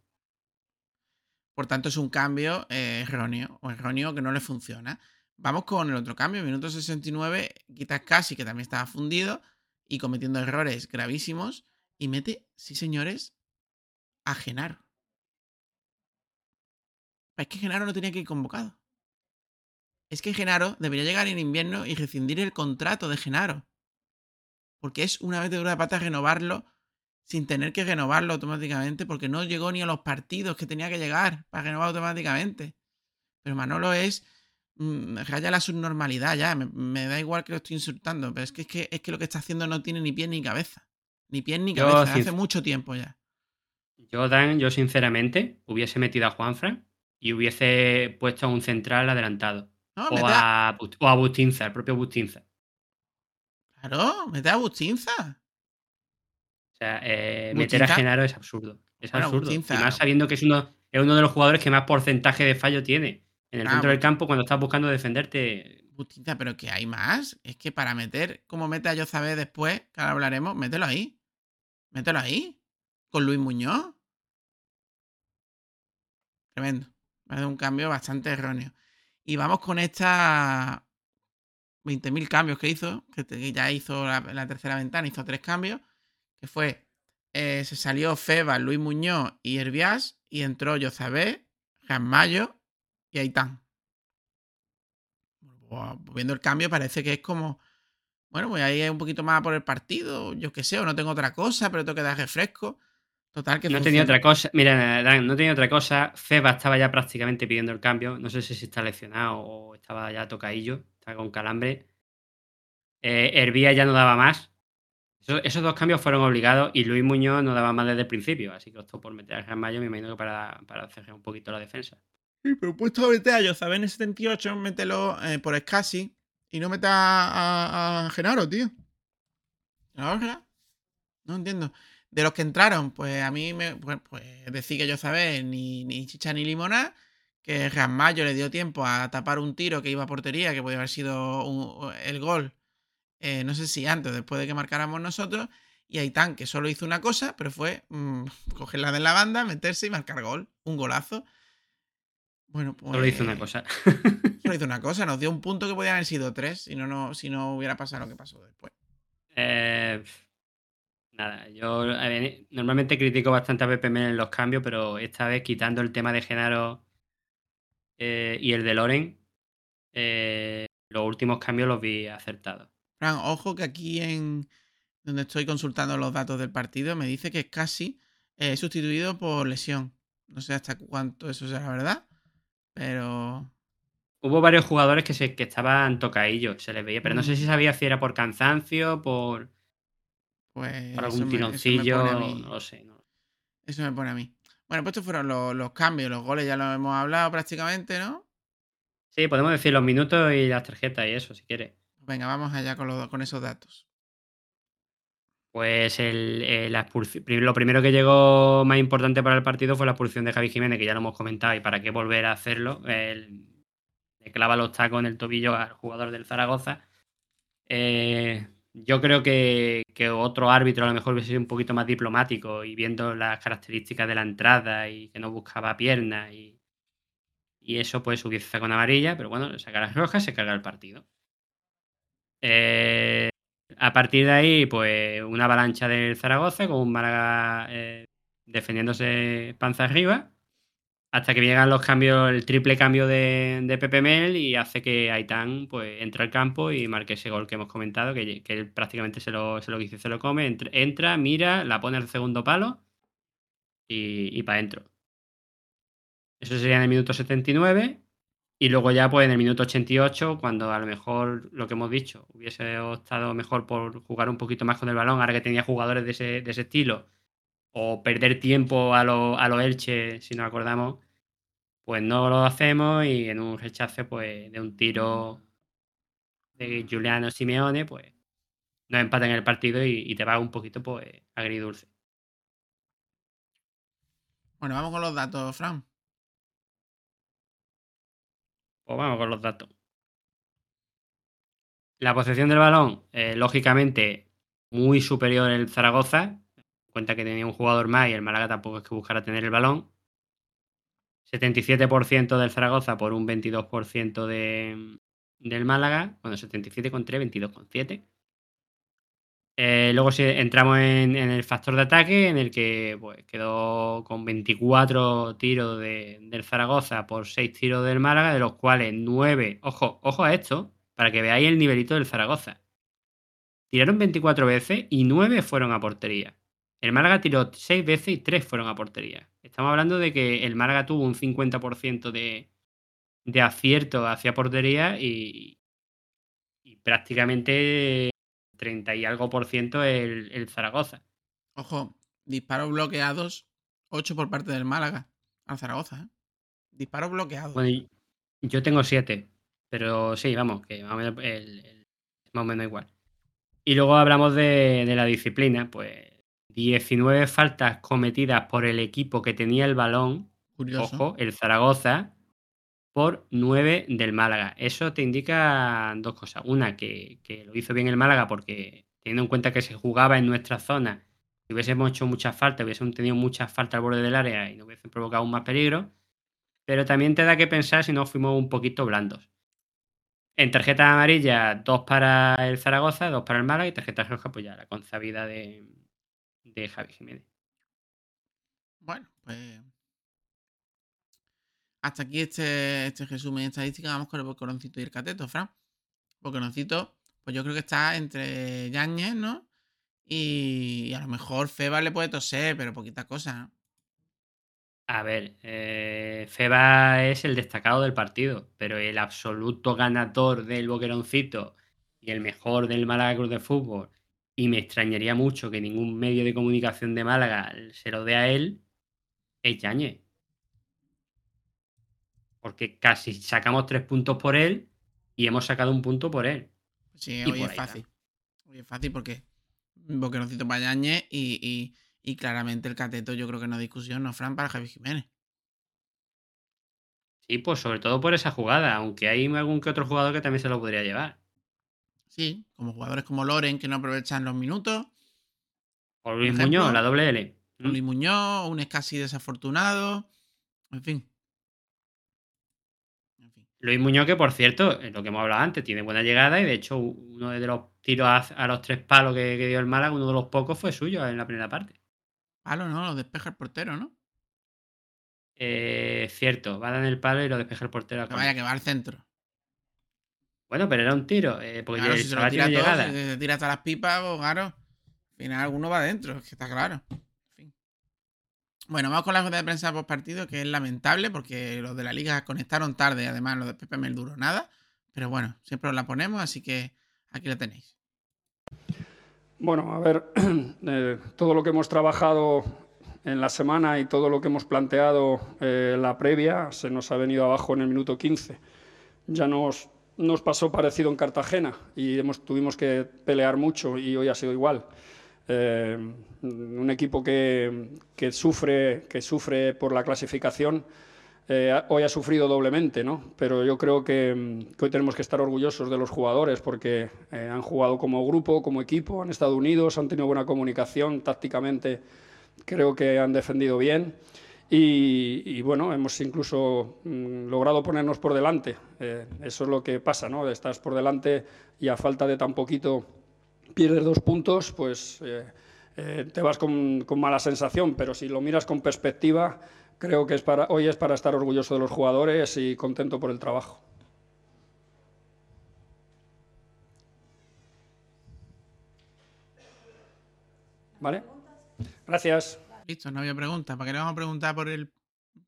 Por tanto, es un cambio eh, erróneo o erróneo que no le funciona. Vamos con el otro cambio. Minuto 69, quitas casi, que también estaba fundido y cometiendo errores gravísimos. Y mete, sí señores, a Genaro. Es que Genaro no tenía que ir convocado. Es que Genaro debería llegar en invierno y rescindir el contrato de Genaro. Porque es una vez de de pata renovarlo sin tener que renovarlo automáticamente porque no llegó ni a los partidos que tenía que llegar para renovar automáticamente. Pero Manolo es raya la subnormalidad ya, me, me da igual que lo estoy insultando, pero es que, es que es que lo que está haciendo no tiene ni pie ni cabeza. Ni pie ni Yo, cabeza, hace mucho tiempo ya. Yo, Dan, yo sinceramente hubiese metido a Juanfran y hubiese puesto a un central adelantado. No, O a, o a Bustinza, el propio Bustinza. claro, mete a Bustinza. O sea, eh, meter a Genaro es absurdo. Es Bueno, absurdo. Bustinza- Y más sabiendo que es uno, es uno de los jugadores que más porcentaje de fallo tiene. En el Ah, centro del bu- campo, cuando estás buscando defenderte. Bustinza, pero que hay más. Es que para meter, como mete a Yozabé después, que ahora hablaremos, mételo ahí. Mételo ahí. Con Luis Muñoz. Tremendo. Me hace un cambio bastante erróneo. Y vamos con esta 20.000 cambios que hizo, que ya hizo la, la tercera ventana, hizo tres cambios, que fue, eh, se salió Feba, Luis Muñoz y Herbias, y entró Yozabé, Mayo y Aitán. Pues, viendo el cambio parece que es como, bueno, voy a ir un poquito más por el partido, yo qué sé, o no tengo otra cosa, pero tengo que dar refresco. Total, que No tenía funciona. otra cosa. Mira, Dan, no tenía otra cosa. Feba estaba ya prácticamente pidiendo el cambio. No sé si está lesionado o estaba ya tocaillo. Está con calambre. Eh, Hervía ya no daba más. Eso- esos dos cambios fueron obligados y Luis Muñoz no daba más desde el principio. Así que optó por meter a Gran Mayo, me imagino que para, para cerrar un poquito la defensa. Sí, pero puesto a meter a Yozabé en el 78, mételo eh, por Escasi y no meta a, Genaro, tío. ¿Ahora? No entiendo. De los que entraron, pues a mí me. Pues, pues decir que Yozabé ni, ni chicha ni limona. Que Mayo le dio tiempo a tapar un tiro que iba a portería, que podía haber sido el gol. eh, no sé si antes después de que marcáramos nosotros. Y Aitán, que solo hizo una cosa, pero fue mm, cogerla de la banda, meterse y marcar gol. Un golazo. Bueno, pues. Solo hizo una cosa. Solo hizo una cosa, nos dio un punto que podían haber sido tres si no, no, si no hubiera pasado lo que pasó después. Eh, nada, yo normalmente critico bastante a Mel en los cambios, pero esta vez quitando el tema de Genaro eh, y el de Loren, eh, los últimos cambios los vi acertados. Fran, ojo que aquí en donde estoy consultando los datos del partido me dice que es casi sustituido por lesión. No sé hasta cuánto eso sea la verdad, pero Hubo varios jugadores que, se, que estaban tocaillos, se les veía, pero no sé si sabía si era por cansancio, por, pues por algún tironcillo, no lo sé. no. Eso me pone a mí. Bueno, pues estos fueron los, los cambios, los goles ya los hemos hablado prácticamente, ¿no? Sí, podemos decir los minutos y las tarjetas y eso, si quieres. Venga, vamos allá con, los- con esos datos. Pues el, eh, lo primero que llegó más importante para el partido fue la expulsión de Javi Jiménez, que ya lo hemos comentado, y para qué volver a hacerlo. Le clava los tacos en el tobillo al jugador del Zaragoza. Eh, yo creo que, otro árbitro a lo mejor hubiese sido un poquito más diplomático y viendo las características de la entrada y que no buscaba piernas y, y eso pues hubiese sacado una amarilla, pero bueno, saca las rojas, se carga el partido. Eh, a partir de ahí, pues una avalancha del Zaragoza con un Málaga eh, defendiéndose panza arriba. Hasta que llegan los cambios, el triple cambio de, de Pepe Mel y hace que Aitán pues, entre al campo y marque ese gol que hemos comentado, que, que él prácticamente se lo, se lo dice, se lo come, entra, mira, la pone al segundo palo y, y para adentro. Eso sería en el minuto 79. Y luego ya, pues en el minuto 88, cuando a lo mejor lo que hemos dicho, hubiese optado mejor por jugar un poquito más con el balón, ahora que tenía jugadores de ese, de ese estilo, o perder tiempo a los a lo Elche, si nos acordamos, pues no lo hacemos y en un rechace, pues de un tiro de Giuliano Simeone, pues nos empatan el partido y, y te va un poquito, pues, agridulce. Bueno, vamos con los datos, Fran. Pues vamos con los datos. La posesión del balón, eh, lógicamente, muy superior el Zaragoza. Cuenta que tenía un jugador más y el Málaga tampoco es que buscara tener el balón. 77% del Zaragoza por un 22% de, del Málaga. Bueno, 77,3, 22,7. Eh, luego si entramos en, el factor de ataque, en el que pues, quedó con 24 tiros de, del Zaragoza por 6 tiros del Málaga, de los cuales 9, ojo, ojo a esto, para que veáis el nivelito del Zaragoza. Tiraron 24 veces y 9 fueron a portería. El Málaga tiró 6 veces y 3 fueron a portería. Estamos hablando de que el Málaga tuvo un 50% de, de acierto hacia portería y, y prácticamente 30 y algo por ciento el, el Zaragoza. Ojo, disparos bloqueados, 8 por parte del Málaga al Zaragoza. ¿eh? Disparos bloqueados. Bueno, yo tengo 7, pero sí, vamos, que más o menos, el, el, más o menos igual. Y luego hablamos de, de, la disciplina, pues 19 faltas cometidas por el equipo que tenía el balón, Curioso. ojo, el Zaragoza, por 9 del Málaga. Eso te indica dos cosas. Una, que, que, lo hizo bien el Málaga porque teniendo en cuenta que se jugaba en nuestra zona, si hubiésemos hecho muchas faltas, hubiésemos tenido muchas faltas al borde del área y no hubiesen provocado aún más peligro. Pero también te da que pensar si no fuimos un poquito blandos. En tarjeta amarilla, dos para el Zaragoza, dos para el Málaga y tarjeta roja, pues ya la consabida de, de Javi Jiménez. Bueno, pues hasta aquí este, este resumen estadística. Vamos con el Boqueroncito y el Cateto, Fran. Boqueroncito, pues yo creo que está entre Yañez, ¿no? Y, a lo mejor Feba le puede toser, pero poquita cosa. A ver, eh, Feba es el destacado del partido, pero el absoluto ganador del Boqueroncito y el mejor del Málaga Cruz de Fútbol, y me extrañaría mucho que ningún medio de comunicación de Málaga se lo dé a él, es Yañez porque casi sacamos tres puntos por él y hemos sacado un punto por él. Sí, hoy es fácil. Está. Hoy es fácil porque Boqueroncito para Yañez y, y, y, claramente el cateto yo creo que no hay discusión, no Fran, para Javi Jiménez. Sí, pues sobre todo por esa jugada, aunque hay algún que otro jugador que también se lo podría llevar. Sí, como jugadores como Loren que no aprovechan los minutos. O Luis ejemplo, Muñoz, la doble L. O Luis Muñoz, un es casi desafortunado. En fin. Luis Muñoz, que por cierto, lo que hemos hablado antes, tiene buena llegada y de hecho uno de los tiros a, a los tres palos que, que, dio el Málaga, uno de los pocos fue suyo en la primera parte. Palo, no, lo despeja el portero, ¿no? Eh, cierto, va a dar el palo y lo despeja el portero. Que vaya, que va al centro. Bueno, pero era un tiro, eh, porque claro, si se lo tira todo, llegada. Si se tira hasta las pipas, pues claro, al final alguno va adentro, es que está claro. Bueno, vamos con la rueda de prensa post partido, que es lamentable porque los de la liga conectaron tarde, además los de Pepe Mel duró nada. Pero bueno, siempre os la ponemos, así que aquí la tenéis. Bueno, a ver, eh, todo lo que hemos trabajado en la semana y todo lo que hemos planteado eh, la previa se nos ha venido abajo en el minuto 15. Ya nos, nos pasó parecido en Cartagena y hemos, tuvimos que pelear mucho y hoy ha sido igual. Eh, un equipo que, que, sufre, que sufre por la clasificación, eh, hoy ha sufrido doblemente, ¿no? pero yo creo que, que, hoy tenemos que estar orgullosos de los jugadores porque eh, han jugado como grupo, como equipo, han estado unidos, han tenido buena comunicación, tácticamente creo que han defendido bien. Y, y, bueno, hemos incluso mm, logrado ponernos por delante. Eh, eso es lo que pasa, ¿no? Estás por delante y a falta de tan poquito pierdes dos puntos, pues eh, eh, te vas con, con, mala sensación, pero si lo miras con perspectiva, creo que es para, hoy es para estar orgulloso de los jugadores y contento por el trabajo. ¿Vale? Gracias. Listo, no había preguntas. ¿Para qué le vamos a preguntar por el,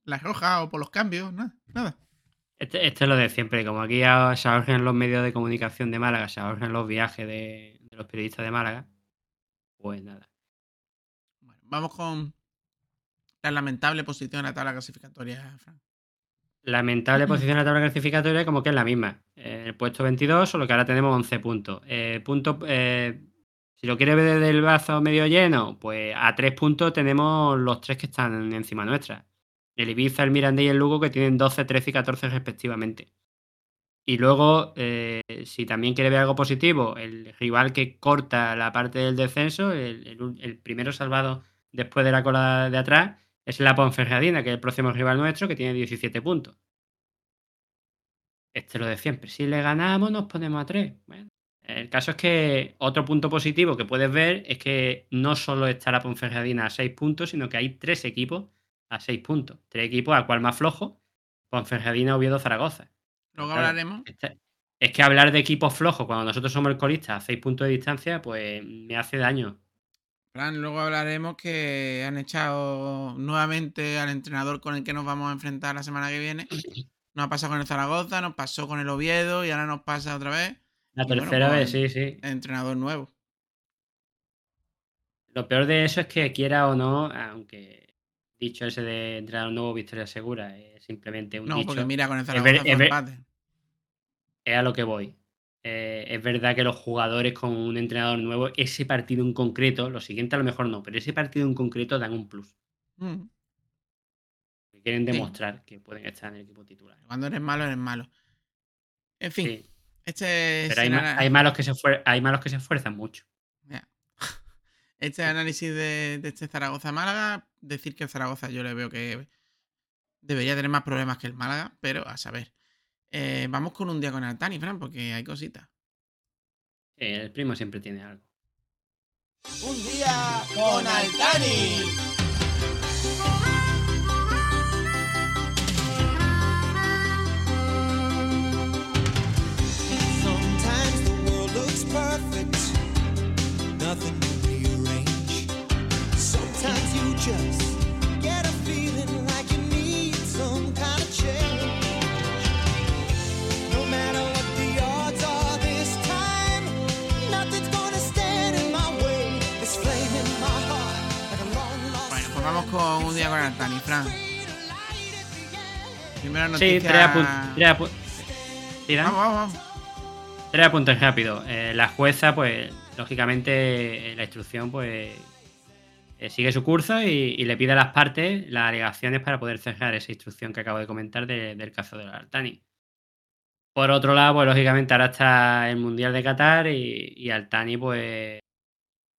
la roja o por los cambios? Nada. nada. Este, este, es lo de siempre. Como aquí ya se ahorran los medios de comunicación de Málaga, se ahorran los viajes de, de los periodistas de Málaga, pues nada. Bueno, vamos con la lamentable posición en la tabla clasificatoria, Frank. Lamentable posición en la tabla clasificatoria como que es la misma. Eh, el puesto 22, solo que ahora tenemos 11 puntos. Eh, punto, eh, si lo quieres ver desde el vaso medio lleno, pues a 3 puntos tenemos los tres que están encima nuestra. El Ibiza, el Miranda y el Lugo que tienen 12, 13 y 14 respectivamente. Y luego, eh, si también quiere ver algo positivo, el rival que corta la parte del descenso, el, el- primero salvado después de la cola de atrás, es la Ponferradina, que es el próximo rival nuestro, que tiene 17 puntos. Este lo de siempre. Si le ganamos, nos ponemos a 3. Bueno, el caso es que otro punto positivo que puedes ver es que no solo está la Ponferradina a 6 puntos, sino que hay tres equipos a 6 puntos. Tres equipos al cual más flojo, Ponferradina, Oviedo, Zaragoza. Luego Claro, hablaremos. Es que hablar de equipos flojos cuando nosotros somos el colista a 6 puntos de distancia, pues me hace daño. Fran, luego hablaremos que han echado nuevamente al entrenador con el que nos vamos a enfrentar la semana que viene. Nos ha pasado con el Zaragoza, nos pasó con el Oviedo y ahora nos pasa otra vez. La Y tercera vez, sí, sí. Entrenador nuevo. Lo peor de eso es que quiera o no, aunque dicho ese de entrenador nuevo, victoria segura, es simplemente un No, dicho. porque mira, con el Es Zaragoza ver- fue es ver- empate. Es a lo que voy. Eh, es verdad que los jugadores con un entrenador nuevo, ese partido en concreto, lo siguiente a lo mejor no, pero ese partido en concreto dan un plus. Mm. Quieren Sí. demostrar que pueden estar en el equipo titular. Cuando eres malo, eres malo. En fin, Sí, este, pero hay, ma- hay malos que se hay malos que se esfuerzan mucho. Este análisis de, de este Zaragoza-Málaga, decir que el Zaragoza yo le veo que debería tener más problemas que el Málaga, pero a saber. Eh, vamos con un día con Altani, Fran, porque hay cositas. Eh, el primo siempre tiene algo. Un día con Altani. Sometimes the world looks perfect, nothing to rearrange. Sometimes you just un día con Altani, Fran. Primera Sí, noticia. tres apuntes. Tres apu- Tira. Vamos, vamos, vamos. Tres apuntes rápidos. Eh, la jueza, pues, lógicamente, eh, la instrucción, pues, eh, sigue su curso y, y le pide a las partes las alegaciones para poder cerrar esa instrucción que acabo de comentar de- del caso de Altani. Por otro lado, pues, lógicamente, ahora está el Mundial de Qatar y, y Altani, pues,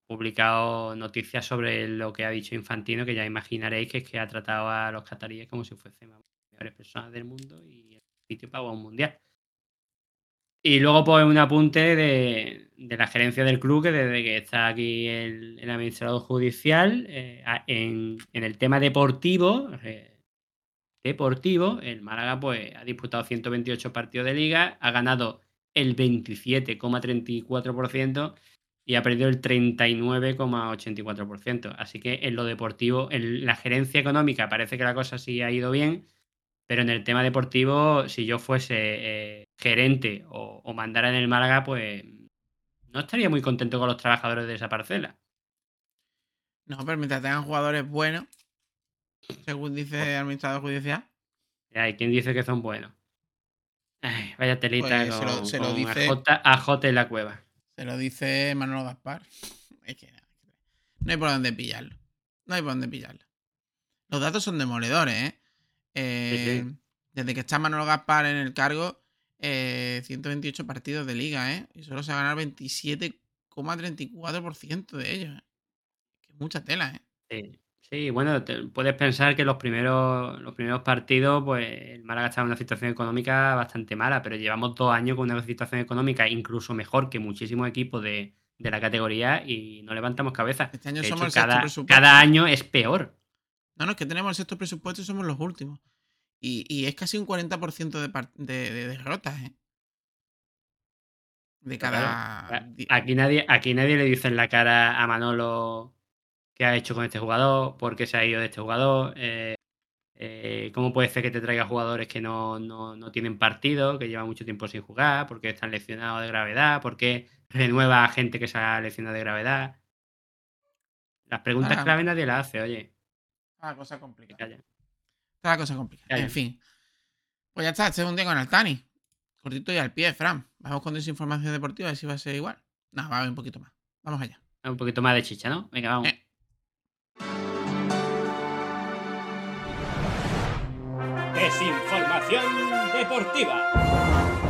publicado noticias sobre lo que ha dicho Infantino, que ya imaginaréis que es que ha tratado a los cataríes como si fuesen las mejores personas del mundo y el sitio para un mundial. Y luego, pues, un apunte de, de la gerencia del club, que desde que está aquí el, el administrador judicial, eh, en el tema deportivo, eh, deportivo, el Málaga, pues, ha disputado 128 partidos de liga, ha ganado el 27,34% y ha perdido el 39,84%. Así que en lo deportivo, en la gerencia económica, parece que la cosa sí ha ido bien, pero en el tema deportivo, si yo fuese eh, gerente o, o mandara en el Málaga, pues no estaría muy contento con los trabajadores de esa parcela. No, pero mientras tengan jugadores buenos, según dice el administrador judicial, Y Hay quien dice que son buenos. Ay, vaya telita Pues se lo- con, se lo con dice- AJ, AJ en la cueva. Se lo dice Manolo Gaspar. Es que no hay por dónde pillarlo. No hay por dónde pillarlo. Los datos son demoledores, ¿eh? Eh, Sí, sí. Desde que está Manolo Gaspar en el cargo, eh, 128 partidos de liga, ¿eh? Y solo se ha ganado 27,34% de ellos. ¿eh? Que es mucha tela, ¿eh? Sí, sí, bueno, te- puedes pensar que los primeros, los primeros partidos, pues el Málaga estaba en una situación económica bastante mala, pero llevamos dos años con una situación económica incluso mejor que muchísimos equipos de, de la categoría y no levantamos cabeza. Este año De somos hecho, el cada, cada año es peor. No, no, es que tenemos el sexto presupuesto y somos los últimos. Y, y es casi un 40% de, de, de derrotas, ¿eh? De cada. Claro, Aquí nadie, aquí nadie le dice en la cara a Manolo qué ha hecho con este jugador, por qué se ha ido de este jugador, eh, eh, cómo puede ser que te traiga jugadores que no, no, no tienen partido, que llevan mucho tiempo sin jugar, porque están lesionados de gravedad, porque renueva a gente que se ha lesionado de gravedad. Las preguntas Ah. clave nadie las hace, oye. La cosa complicada. Está cosa complicada. En fin. Pues ya está, este es un día con Altani. Cortito y al pie, Fran. Vamos con desinformación deportiva, a ver si va a ser igual. No, va a haber un poquito más. Vamos allá. Un poquito más de chicha, ¿no? Venga, vamos. Eh. Desinformación deportiva.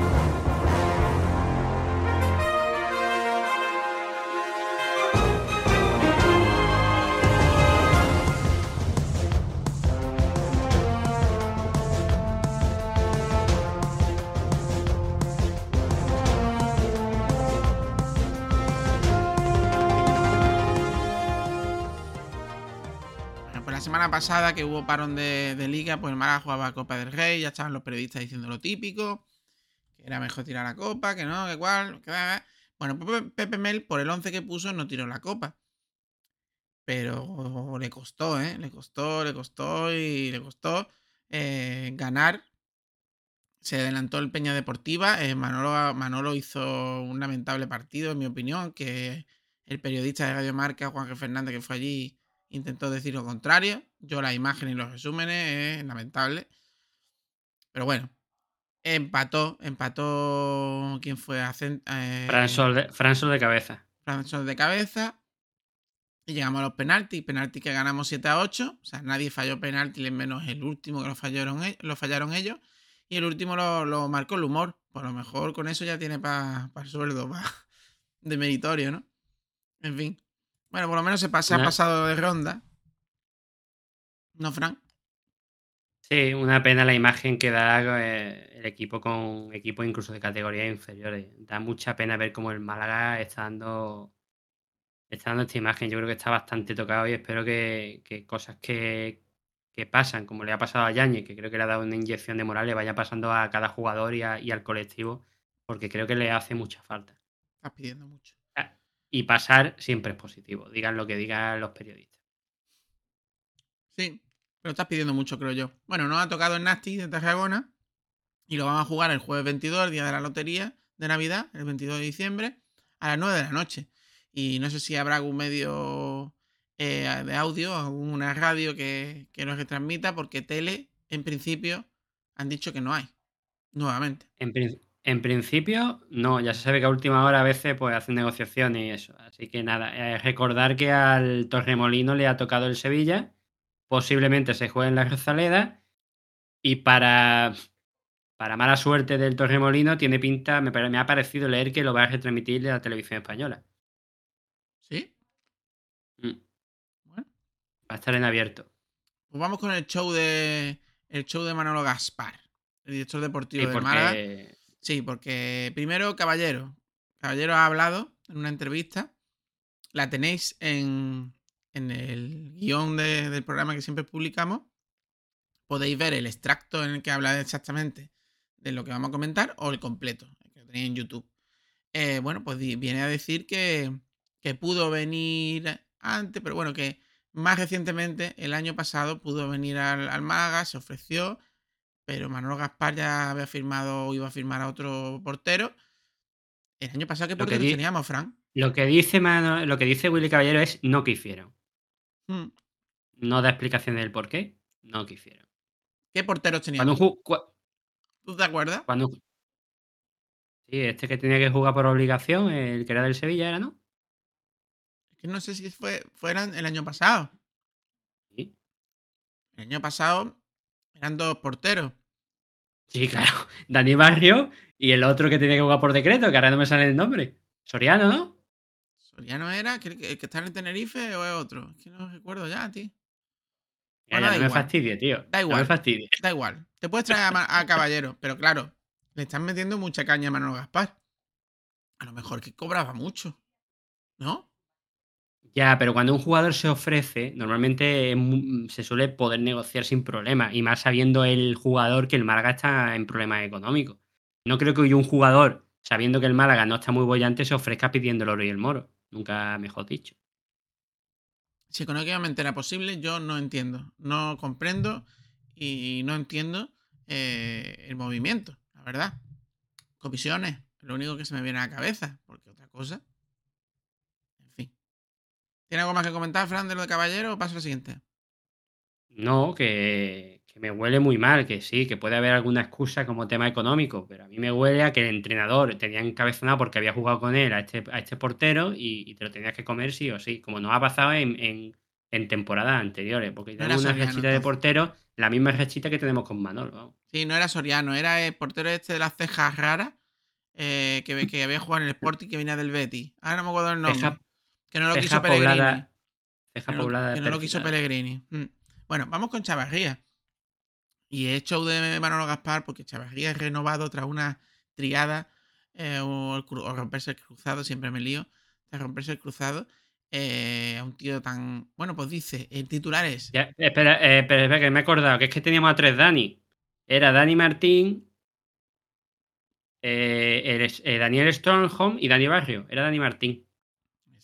Semana pasada que hubo parón de, liga, pues el jugaba Copa del Rey, ya estaban los periodistas diciendo lo típico, que era mejor tirar la copa, que no, que cual, que. Bueno, Pepe- Pepe Mel, por el 11 que puso, no tiró la copa. Pero le costó, ¿eh? Le costó, le costó y le costó eh, ganar. Se adelantó el Peña Deportiva. eh, Manolo, Manolo hizo un lamentable partido, en mi opinión, que el periodista de Radio Marca, Juan G. Fernández, que fue allí, intentó decir lo contrario. Yo la imagen y los resúmenes es lamentable. Pero bueno, empató, empató. ¿Quién fue? Eh, Fran Sol de, Fran Sol de cabeza. Franson de cabeza. Y llegamos a los penaltis. Penaltis que ganamos 7 a 8. O sea, nadie falló penalti, menos el último que lo fallaron, e- lo fallaron ellos. Y el último lo, lo marcó el humor. Por lo mejor con eso ya tiene para el sueldo pa- de meritorio, ¿no? En fin. Bueno, por lo menos se pasa, ha pasado de ronda. ¿No, Fran? Sí, una pena la imagen que da eh, el equipo con equipos incluso de categorías inferiores. Da mucha pena ver cómo el Málaga está dando, está dando esta imagen. Yo creo que está bastante tocado y espero que, que cosas que, que pasan, como le ha pasado a Yañez, que creo que le ha dado una inyección de moral, le vaya pasando a cada jugador y, a- y al colectivo, porque creo que le hace mucha falta. Estás pidiendo mucho. Y pasar siempre es positivo, digan lo que digan los periodistas. Sí, pero estás pidiendo mucho, creo yo. Bueno, nos ha tocado el Nasty de Tarragona y lo vamos a jugar el jueves 22, el día de la lotería de Navidad, el 22 de diciembre, a las 9 de la noche. Y no sé si habrá algún medio eh, de audio, alguna radio que, que nos retransmita, porque tele, en principio, han dicho que no hay. Nuevamente. En, en principio, no, ya se sabe que a última hora a veces pues hacen negociaciones y eso. Así que nada, eh, recordar que al Torremolino le ha tocado el Sevilla, posiblemente se juegue en la Rosaleda y para, para mala suerte del Torremolino tiene pinta, me, ha parecido leer que lo va a retransmitir la televisión española. ¿Sí? Mm, Bueno, Va a estar en abierto. pues vamos con el show de el show de Manolo Gaspar, el director deportivo Sí, de Málaga. Sí, porque primero, Caballero. Caballero ha hablado en una entrevista. La tenéis en, en el guion de- del programa que siempre publicamos. Podéis ver el extracto en el que habla exactamente de lo que vamos a comentar o el completo, que tenéis en YouTube. Eh, bueno, pues viene a decir que, que pudo venir antes, pero bueno, que más recientemente, el año pasado, pudo venir al, al Málaga, se ofreció, pero Manolo Gaspar ya había firmado o iba a firmar a otro portero. El año pasado, ¿qué Lo portero teníamos, Fran? lo que dice Mano- lo que dice Willy Caballero es no quisieron. Hmm. No da explicaciones del por qué, no quisieron. ¿Qué porteros teníamos? ¿Tú te acuerdas? Cuando... Sí, este que tenía que jugar por obligación, el que era del Sevilla, era, ¿no? Es que no sé si fue, fueran el año pasado. Sí, El año pasado eran dos porteros. sí claro. Dani Barrio y el otro que tenía que jugar por decreto, que ahora no me sale el nombre. Soriano, ¿no? Soriano era el, que está en Tenerife o es otro. Es que no recuerdo ya, tío. Ya, Bueno, ya, no me fastidie, tío. Da No igual. me fastidie. Da igual. Te puedes traer a Caballero, pero claro, le están metiendo mucha caña a Manolo Gaspar. A lo mejor que cobraba mucho. ¿No? Ya, pero cuando un jugador se ofrece, normalmente se suele poder negociar sin problema. Y más sabiendo el jugador que el Málaga está en problemas económicos. No creo que hoy un jugador, sabiendo que el Málaga no está muy bollante, se ofrezca pidiendo el oro y el moro. Nunca mejor dicho. Si económicamente era posible, yo no entiendo. No comprendo y no entiendo eh, el movimiento, la verdad. Comisiones, lo único que se me viene a la cabeza, porque otra cosa. ¿Tiene algo más que comentar, Fran, de lo de Caballero o paso a la siguiente? No, que, que me huele muy mal, que sí, que puede haber alguna excusa como tema económico, pero a mí me huele a que el entrenador tenía encabezonado porque había jugado con él a este, a este portero y, y te lo tenías que comer sí o sí, como nos ha pasado en, en, en temporadas anteriores, porque No tenemos una Soriano, de portero, la misma rachita que tenemos con Manolo. vamos. Sí, no era Soriano, era el portero este de las cejas raras eh, que, que había jugado en el Sporting que venía del Betty. Ahora no me acuerdo el nombre. Ceja- que no lo ceja quiso Pellegrini. poblada, ceja que no, lo- poblada de que no lo quiso. Pellegrini. Mm. Bueno, vamos con Chavarría. Y es show de Manolo Gaspar porque Chavarría es renovado tras una triada eh, o, romperse el cruzado, siempre me lío, tras romperse el cruzado. eh, a un tío tan. Bueno, pues dice, el titular es. Ya, espera, eh, espera, espera, que me he acordado, que es que teníamos a tres Dani. Era Dani Martín, eh, eh, Daniel Strongholm y Dani Barrio. Era Dani Martín.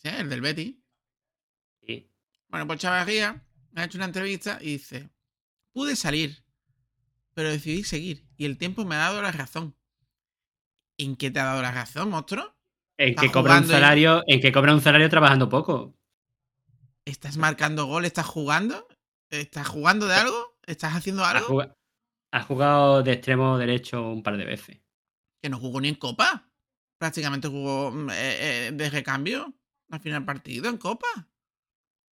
Ese, el del Betty. Sí. Bueno, pues Chavarría me ha hecho una entrevista y dice: Pude salir, pero decidí seguir. Y el tiempo me ha dado la razón. ¿En qué te ha dado la razón, monstruo? En que cobra un y- salario, en que cobra un salario trabajando poco. ¿Estás marcando gol? ¿Estás jugando? ¿Estás jugando de algo? ¿Estás haciendo Ha algo? ha jugado de extremo derecho un par de veces. Que no jugó ni en Copa. Prácticamente jugó mm, eh, eh, de recambio al final partido en Copa.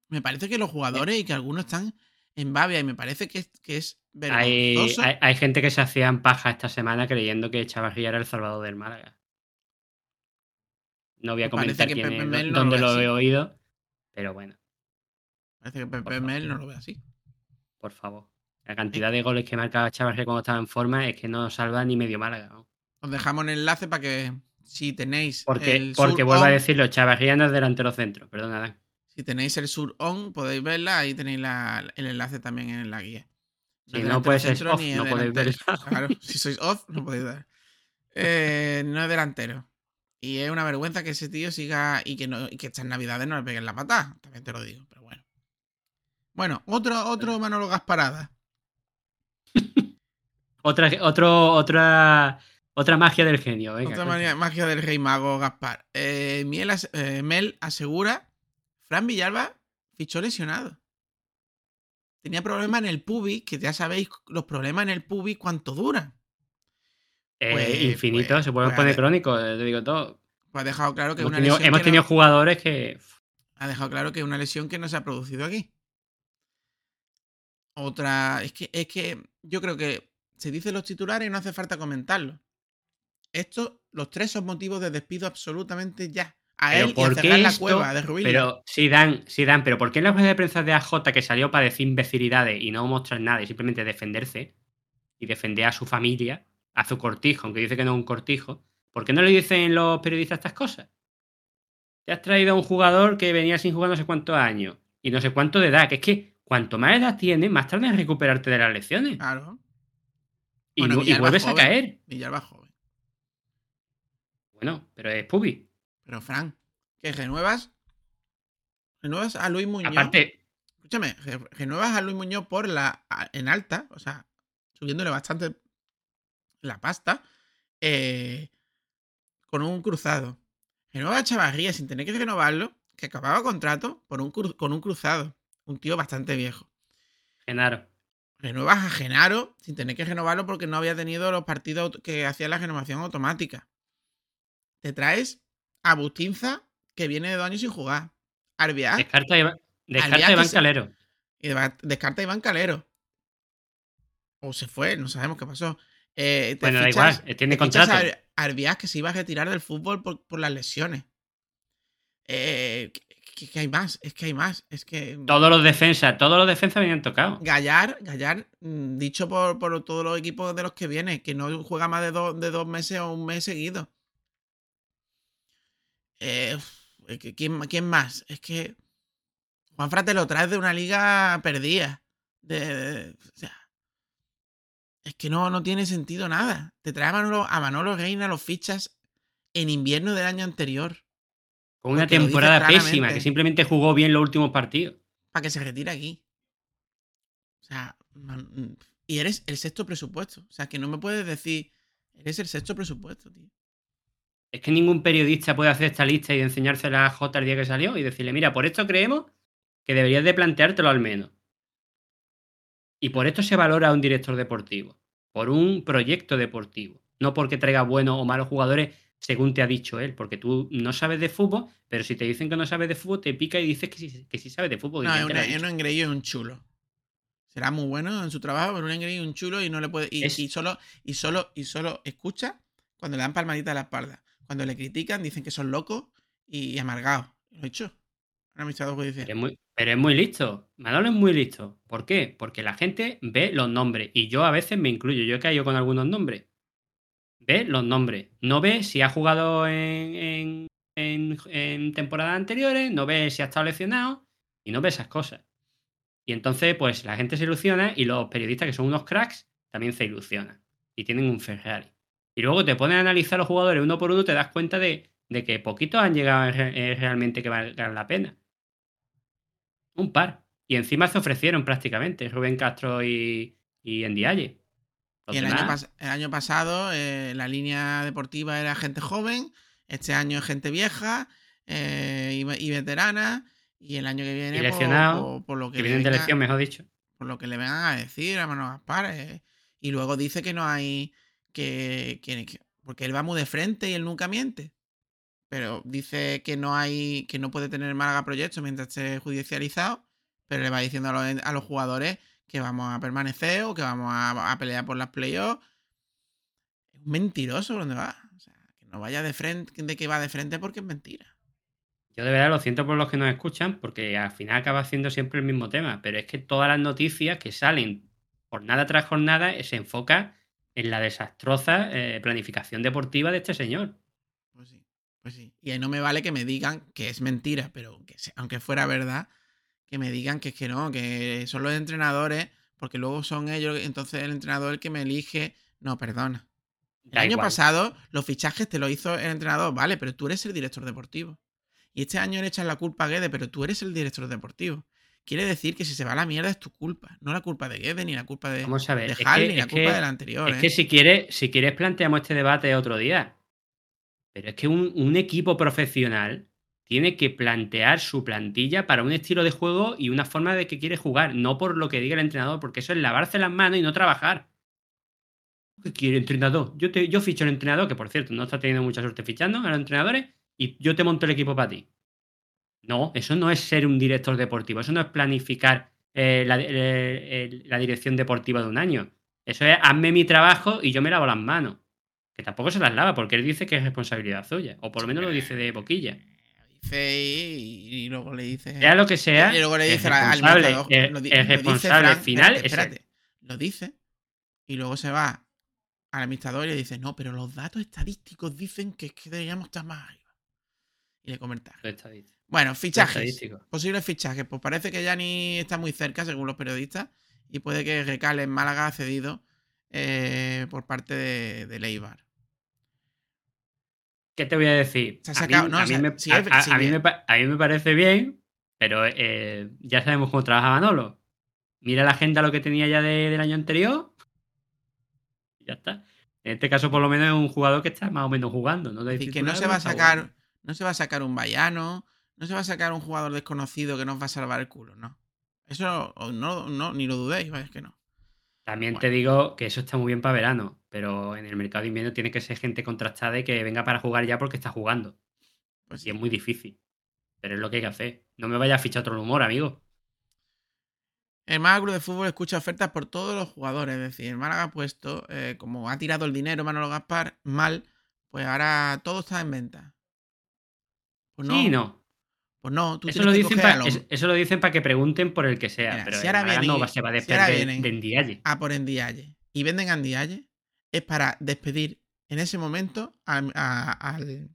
Me parece que los jugadores y que algunos están en babia y me parece que es, que es Hay, vergonzoso. hay, hay gente que se hacían paja esta semana creyendo que Chavarría era el salvador del Málaga. No voy a comentar quién es, no dónde lo he oído, pero bueno, Parece que Pepe. Mel no lo ve así. por favor. La cantidad de goles que marcaba Chavarría cuando estaba en forma es que no salva ni medio Málaga. ¿no? Os dejamos el enlace para que si tenéis Porque, el porque vuelvo a decirlo, Chavarría no es delantero centro, perdona, Dan. si tenéis el sur on, podéis verla, ahí tenéis la- el enlace también en la guía. Si no, es centro off, no podéis ver. Claro, si sois off, no podéis dar. Eh, no es delantero. Y es una vergüenza que ese tío siga y que, no, y que estas navidades no le peguen la patada. También te lo digo, pero bueno. Bueno, otro, otro Manolo Gasparada. Otra, otro, otra, otra magia del genio. Venga, Otra magia, magia del rey mago Gaspar. Eh, Miel as- eh, Mel asegura, Fran Villalba fichó lesionado. Tenía problemas en el pubis, que ya sabéis los problemas en el pubis cuánto duran. Eh, Pues- infinito, pues- se puede pues, poner a ver. crónico, eh, te digo todo. Pues ha dejado claro que Hemos una tenido, lesión hemos que tenido no- jugadores que. ha dejado claro que es una lesión que no se ha producido aquí. Otra, es que, es que yo creo que se dicen los titulares y no hace falta comentarlo. Estos, los tres son motivos de despido absolutamente ya. A Pero él y a ¿por qué cerrar la esto? cueva de Rubilia. Pero sí dan, sí dan, pero ¿por qué en la rueda de prensa de AJ que salió para decir imbecilidades y no mostrar nada y simplemente defenderse y defender a su familia, a su cortijo, aunque dice que no es un cortijo, ¿por qué no le dicen los periodistas estas cosas? Te has traído a un jugador que venía sin jugar no sé cuántos años y no sé cuánto de edad, que es que cuanto más edad tienes, más tarde en recuperarte de las lesiones Claro. y, Bueno, y vuelves a caer. Villalba joven. Bueno, pero es Pubi. Pero, Fran, que renuevas. Renuevas a Luis Muñoz. Aparte, Escúchame, re- renuevas a Luis Muñoz por la. en alta, o sea, subiéndole bastante la pasta. eh, con un cruzado. Renuevas a Chavarría sin tener que renovarlo, que acababa contrato por un con un cruzado. Un tío bastante viejo. Genaro. Renuevas a Genaro sin tener que renovarlo porque no había tenido los partidos que hacía la renovación automática. Te traes a Bustinza, que viene de dos años sin jugar. Arbiaz Descarta a Iván, descarta que Calero. y descarta a Iván Calero. O se fue, no sabemos qué pasó. Eh, te Bueno, da fichas- igual, tiene te fichas contrato. a Ar- Arbiaz, que se iba a retirar del fútbol por, por las lesiones. Eh, ¿qué, qué- qué hay más? Es que hay más. Es que. Todos los defensas, todos los defensas venían tocados. Gallar, Gallar, mm, dicho por, por todos los equipos de los que viene, que no juega más de dos meses o un mes seguido. Eh, ¿quién, quién más? Es que Juanfra te lo traes de una liga perdida. De, de- o sea, es que no, no tiene sentido nada. Te traes a Manolo, a Manolo Reina, los fichas en invierno del año anterior. Con una temporada pésima, que simplemente jugó bien los últimos partidos. para que se retire aquí. O sea, man- y eres el sexto presupuesto. O sea, que no me puedes decir, eres el sexto presupuesto, tío. Es que ningún periodista puede hacer esta lista y enseñársela a J el día que salió y decirle, mira, por esto creemos que deberías de planteártelo al menos. Y por esto se valora a un director deportivo, por un proyecto deportivo, no porque traiga buenos o malos jugadores según te ha dicho él, porque tú no sabes de fútbol, pero si te dicen que no sabes de fútbol, te pica y dices que sí, que sí sabes de fútbol. No, es un, es dicho. un engreído y un chulo. Será muy bueno en su trabajo, pero un engreído y un chulo y no le puede. Y, Es- y solo, y solo, y solo escucha cuando le dan palmadita a la espalda. Cuando le critican, dicen que son locos y amargados. Lo he. Pero es, muy, pero es muy listo. Manolo es muy listo. ¿Por qué? Porque la gente ve los nombres. Y yo a veces me incluyo. Yo he caído con algunos nombres. Ve los nombres. No ve si ha jugado en, en, en en, temporadas anteriores, no ves si ha estado lesionado y no ves esas cosas. Y entonces, pues la gente se ilusiona y los periodistas, que son unos cracks, también se ilusionan. Y tienen un Ferrari. Y luego te pones a analizar a los jugadores uno por uno, te das cuenta de, de que poquitos han llegado re- realmente que valgan la pena. Un par. Y encima se ofrecieron prácticamente Rubén Castro y, y Y el año, el pasado eh, la línea deportiva era gente joven, este año es gente vieja eh, y, ve- y veterana, y el año que viene por- lesionado, por, por lo que vienen de elección, mejor dicho. por lo que le vengan a decir a Manuel Gaspar. eh, Y luego dice que no hay. Que, que- que- Porque él va muy de frente y él nunca miente. Pero dice que no hay. Que no puede tener Málaga proyecto mientras esté judicializado. Pero le va diciendo a los, a los jugadores que vamos a permanecer o que vamos a, pelear por las playoffs. Es mentiroso donde va. O sea, que no vaya de frente, de que va de frente porque es mentira. Yo de verdad lo siento por los que nos escuchan, porque al final acaba siendo siempre el mismo tema. Pero es que todas las noticias que salen jornada tras jornada eh, se enfoca en la desastrosa eh, planificación deportiva de este señor. Pues sí, pues sí. Y ahí no me vale que me digan que es mentira, pero que aunque fuera verdad, que me digan que es que no, que son los entrenadores, porque luego son ellos, entonces el entrenador el que me elige. No, perdona. El Da año igual. pasado los fichajes te lo hizo el entrenador, vale, pero tú eres el director deportivo. Y este año le echan la culpa a Guede, pero tú eres el director deportivo. Quiere decir que si se va a la mierda es tu culpa, no la culpa de Guede, ni la culpa de, Vamos a ver. de es Hall, que- ni la culpa que- del anterior. Es ¿eh? que si quieres, si quieres planteamos este debate otro día. Pero es que un, un equipo profesional tiene que plantear su plantilla para un estilo de juego y una forma de que quiere jugar, no por lo que diga el entrenador, porque eso es lavarse las manos y no trabajar. ¿Qué quiere el entrenador? Yo, te, yo ficho al entrenador, que por cierto no está teniendo mucha suerte fichando a los entrenadores, y yo te monto el equipo para ti. No, eso no es ser un director deportivo, eso no es planificar eh, la, eh, la dirección deportiva de un año. Eso es hazme mi trabajo y yo me lavo las manos. Que tampoco se las lava, porque él dice que es responsabilidad suya. O por lo menos lo dice de boquilla. Dice y, y luego le dice. Sea lo que sea, Y luego le dice al- el- responsable final espérate, Lo dice y luego se va al administrador y le dice, no, pero los datos estadísticos dicen que es que deberíamos estar más arriba. Y le comenta. Lo estadístico. Bueno, fichajes. Posibles fichajes. Pues parece que Yanni está muy cerca, según los periodistas. Y puede que Recal en Málaga ha cedido eh, por parte de, de Leibar. ¿Qué te voy a decir? Se ha A mí- me- parece bien, pero eh, ya sabemos cómo trabaja Manolo. Mira la agenda lo que tenía ya de- del año anterior. y Ya está. En este caso, por lo menos, es un jugador que está más o menos jugando. ¿no? Decir, que no se va a sacar, no se va a sacar un vallano, no se va a sacar un jugador desconocido que nos va a salvar el culo, no. Eso no, no, ni lo dudéis, vaya, es que no. También Bueno. te digo que eso está muy bien para verano, pero en el mercado de invierno tiene que ser gente contrastada y que venga para jugar ya porque está jugando. Pues Y es muy difícil. Pero es lo que hay que hacer. No me vaya a fichar otro humor, amigo. El Málaga Club de Fútbol escucha ofertas por todos los jugadores. Es decir, el Málaga ha puesto, eh, como ha tirado el dinero Manolo Gaspar mal, pues ahora todo está en venta. Pues no, Sí, no. Pues no, tú Eso lo, dicen coger a pa- los- es- eso lo dicen para que pregunten por el que sea. Mira, pero si ahora vienen no va- se va a si desprender vienen- de Ndiaye. a por Ndiaye y venden a Ndiaye es para despedir en ese momento a, a, al-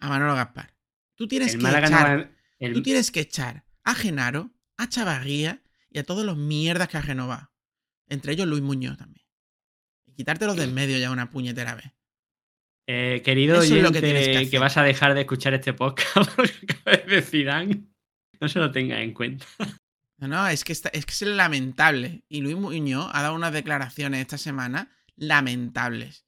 a Manolo Gaspar. Tú tienes El que Málaga echar, va- el- tú tienes que echar a Genaro, a Chavarría y a todos los mierdas que ha renovado. Entre ellos Luis Muñoz también. Y quitártelos del medio ya una puñetera vez. Eh, querido Eso que oyente que vas a dejar de escuchar este podcast porque de Zidane, no se lo tengas en cuenta. No, no, es que, está- es que es lamentable. Y Luis Muñoz ha dado unas declaraciones esta semana lamentables.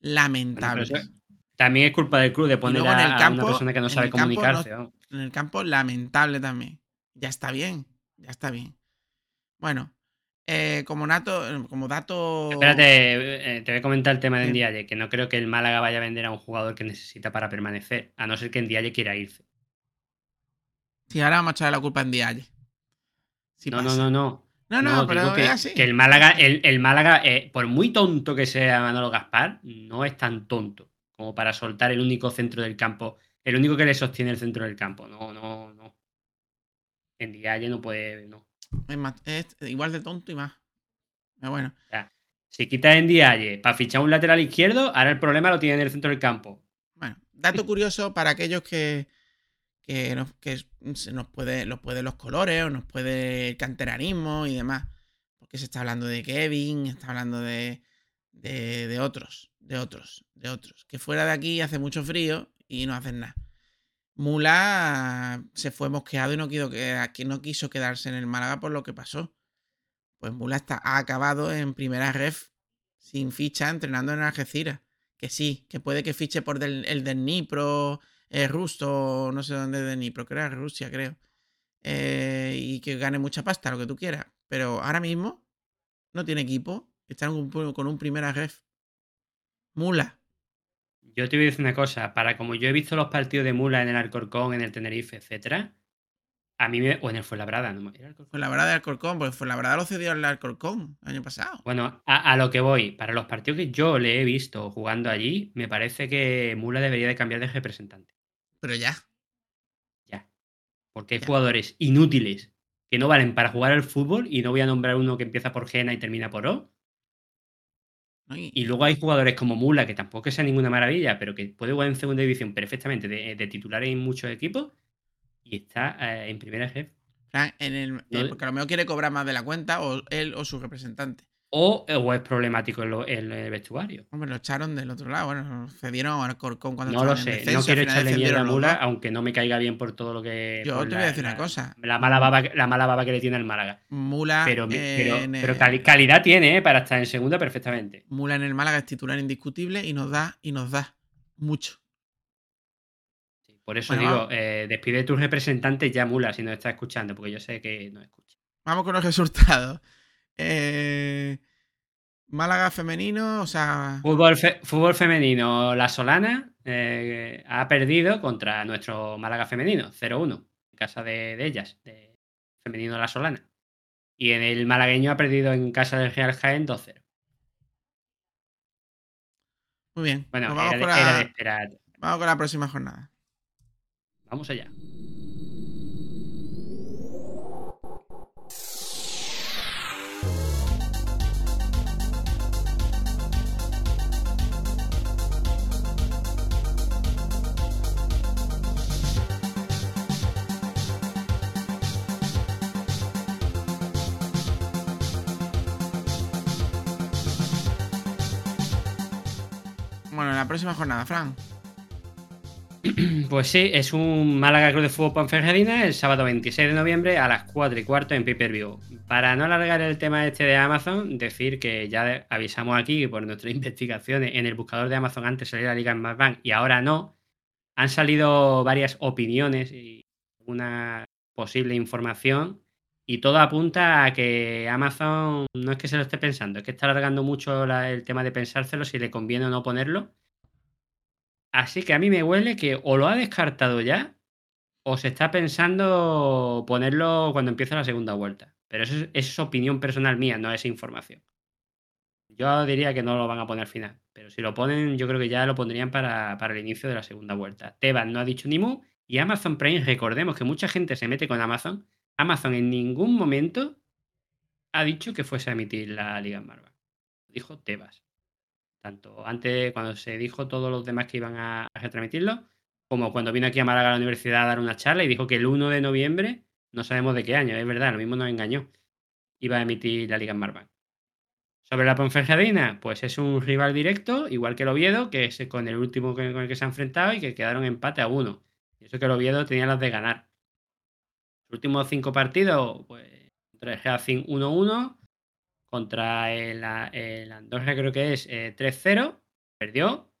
Lamentables. Bueno, También es culpa del club de poner en a, el a campo- una persona que no sabe campo comunicarse. no- en el campo lamentable también. Ya está bien, ya está bien. Bueno, eh, como, nato, como dato... Espérate, eh, te voy a comentar el tema de. Ndiaye, que no creo que el Málaga vaya a vender a un jugador que necesita para permanecer, a no ser que Ndiaye quiera irse. Si ahora vamos a echarle la culpa en Dialle. Si no, no, no, no. No, no, pero que, es así. que el Málaga, el, el Málaga eh, por muy tonto que sea Manolo Gaspar, no es tan tonto como para soltar el único centro del campo, el único que le sostiene el centro del campo. No, no, no. En Ndiaye no puede, no. Es, igual de tonto y más. Pero bueno, Si quitas en Ndiaye para fichar un lateral izquierdo, ahora el problema lo tiene en el centro del campo. bueno. dato curioso para aquellos que, que, nos, que se nos puede, los puede los colores o nos puede el canteranismo y demás. Porque se está hablando de Kevin, está hablando de, de, de otros, de otros, de otros. Que fuera de aquí hace mucho frío y no hacen nada. Mula se fue mosqueado y no quiso, que no quiso quedarse en el Málaga por lo que pasó. Pues Mula está, acabado en primera ref sin ficha entrenando en Algeciras. Que sí, que puede que fiche por el del Dnipro, eh, Rusto, no sé dónde es del Dnipro, creo que Rusia, creo. Eh, y que gane mucha pasta, lo que tú quieras. Pero ahora mismo no tiene equipo. Está en un- con un primera ref. Mula. Yo te voy a decir una cosa, para como yo he visto los partidos de Mula en el Alcorcón, en el Tenerife, etcétera, a mí me. O en el Fuenlabrada, no ¿era Alcorcón? Fue la verdad de Alcorcón, porque fue la verdad lo cedió al Alcorcón el año pasado. Bueno, a, a lo que voy, para los partidos que yo le he visto jugando allí, me parece que Mula debería de cambiar de representante. Pero ya. Ya. Porque hay Ya. jugadores inútiles que no valen para jugar al fútbol y no voy a nombrar uno que empieza por Gena y termina por O. ¿no? Y- Y luego hay jugadores como Mula, que tampoco sea ninguna maravilla, pero que puede jugar en segunda división perfectamente de, de titular en muchos equipos y está eh, en primera jefe. En el, eh, porque a lo mejor quiere cobrar más de la cuenta, o él o su representante. O, o es problemático en, lo- en el vestuario. Hombre, lo echaron del otro lado. Bueno, cedieron a Alcorcón cuando No lo sé, descenso, no quiero echarle mierda a Mula, aunque no me caiga bien por todo lo que. Yo te voy a decir una cosa. La mala, baba, la mala baba que le tiene al Málaga. Mula, Pero, pero, pero cali- calidad tiene ¿eh? para estar en segunda perfectamente. Mula en el Málaga es titular indiscutible y nos da, y nos da mucho. Sí, Por eso Bueno, digo, eh, despide tus representantes ya, Mula, si nos está escuchando, porque yo sé que no escucha. Vamos con los resultados. Eh, Málaga femenino, o sea, Fútbol, fe- fútbol femenino, la Solana eh, ha perdido contra nuestro Málaga femenino, 0-1, en casa de, de ellas, de femenino La Solana. Y en el malagueño ha perdido en casa del Real Jaén 2-0. muy bien. Bueno, Pues vamos, era de, con era la, de esperar. vamos con la próxima jornada. Vamos allá. Próxima jornada, Fran. Pues sí, es un Málaga Club de Fútbol Ponferradina el sábado 26 de noviembre a las 4 y cuarto en pay-per-view. Para no alargar el tema este de Amazon, decir que ya avisamos aquí que por nuestras investigaciones en el buscador de Amazon antes salía la liga en más Bank y ahora no. Han salido varias opiniones y una posible información y todo apunta a que Amazon no es que se lo esté pensando, es que está alargando mucho el tema de pensárselo si le conviene o no ponerlo. Así que a mí me huele que o lo ha descartado ya o se está pensando ponerlo cuando empiece la segunda vuelta. Pero eso es, es opinión personal mía, no es información. Yo diría que no lo van a poner al final. Pero si lo ponen, yo creo que ya lo pondrían para, para el inicio de la segunda vuelta. Tebas no ha dicho ni mu. Y Amazon Prime, recordemos que mucha gente se mete con Amazon. Amazon en ningún momento ha dicho que fuese a emitir la Liga en Marvel. Dijo Tebas. Tanto antes, cuando se dijo todos los demás que iban a, retransmitirlo, como cuando vino aquí a Málaga a la universidad a dar una charla y dijo que el 1 de noviembre, no sabemos de qué año, es verdad, lo mismo nos engañó, iba a emitir la Liga en Marvel. Sobre la Ponferradina, pues es un rival directo, igual que el Oviedo, que es con el último con el que se ha enfrentado y que quedaron empate a uno. Y eso que el Oviedo tenía las de ganar. Los últimos cinco partidos, pues contra el Racing 1-1, contra el, Andorra creo que es eh, 3-0, perdió.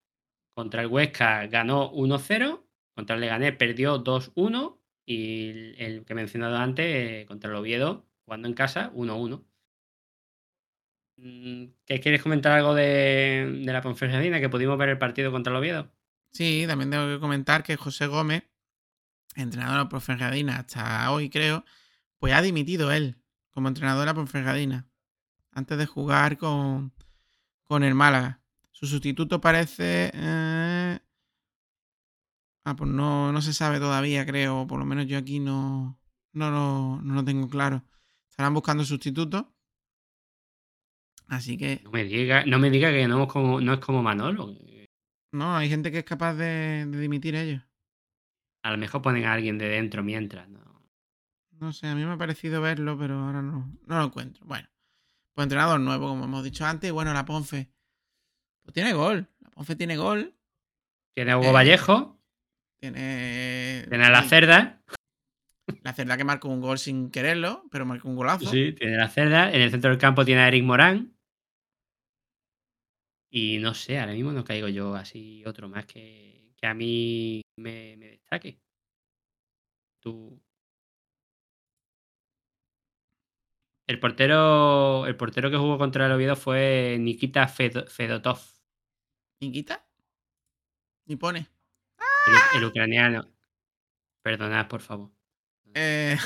Contra el Huesca ganó 1-0, contra el Leganés perdió 2-1 y el, el que he mencionado antes, eh, contra el Oviedo, jugando en casa, 1-1. Mm, ¿Qué quieres comentar algo de, de la Ponferradina? Que pudimos ver el partido contra el Oviedo. Sí, también tengo que comentar que José Gómez, entrenador de la Ponferradina hasta hoy creo, pues ha dimitido él como entrenador de la Ponferradina antes de jugar con, con el Málaga. Su sustituto parece... eh, Ah, pues no, no se sabe todavía, creo. Por lo menos yo aquí no, no, lo, no lo tengo claro. Estarán buscando sustituto. Así que No me diga, no me diga que no es como, no es como Manolo. No, hay gente que es capaz de, de dimitir ellos. A lo mejor ponen a alguien de dentro mientras, ¿no? No sé, a mí me ha parecido verlo, pero ahora no, no lo encuentro. Bueno, pues entrenador nuevo, como hemos dicho antes. Y bueno, la Ponfe. Pues tiene gol. La Ponfe tiene gol. Tiene a Hugo Eh, Vallejo, Tiene. tiene a la cerda. La cerda que marcó un gol sin quererlo, pero marcó un golazo. Sí, tiene la cerda. En el centro del campo tiene a Eric Morán. Y no sé, ahora mismo no caigo yo así otro más que, que a mí me, me destaque. Tú. El portero, el portero que jugó contra el Oviedo fue Nikita Fed- Fedotov, ¿Nikita? Ni pone. el, el ucraniano. Perdonad, por favor. Eh,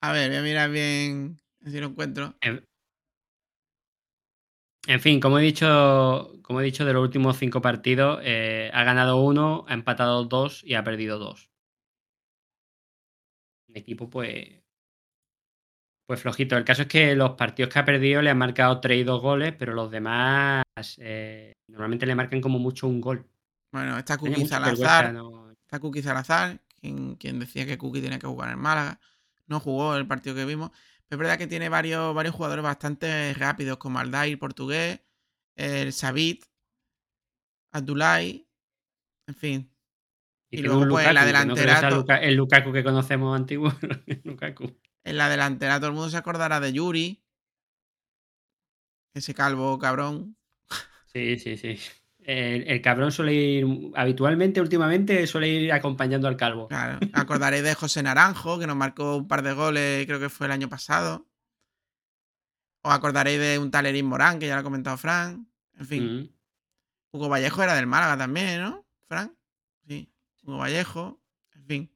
A ver, voy a mirar bien si lo encuentro. En, en fin, como he dicho, como he dicho, de los últimos cinco partidos, eh, ha ganado uno, ha empatado dos y ha perdido dos. Un equipo, pues. Pues flojito. El caso es que los partidos que ha perdido le han marcado tres y dos goles, pero los demás eh, normalmente le marcan como mucho un gol. Bueno, está Cookie Salazar. no- Está Cookie Salazar, quien, quien decía que Cookie tenía que jugar en Málaga. No jugó el partido que vimos. Pero es verdad que tiene varios, varios jugadores bastante rápidos, como Aldair, portugués, el Sabit, Abdulai, en fin. Y, luego, pues, la Lukaku, no sea delantera, el Lukaku que conocemos antiguo. Lukaku. En la delantera todo el mundo se acordará de Yuri. Ese calvo cabrón. Sí, sí, sí. El, el cabrón suele ir, habitualmente, últimamente, suele ir acompañando al calvo. Claro. Acordaréis de José Naranjo, que nos marcó un par de goles, creo que fue el año pasado. Os acordaréis de un tal Erin Morán, que ya lo ha comentado Fran. En fin. Mm. Hugo Vallejo era del Málaga también, ¿no? Fran. Sí. Hugo Vallejo. En fin.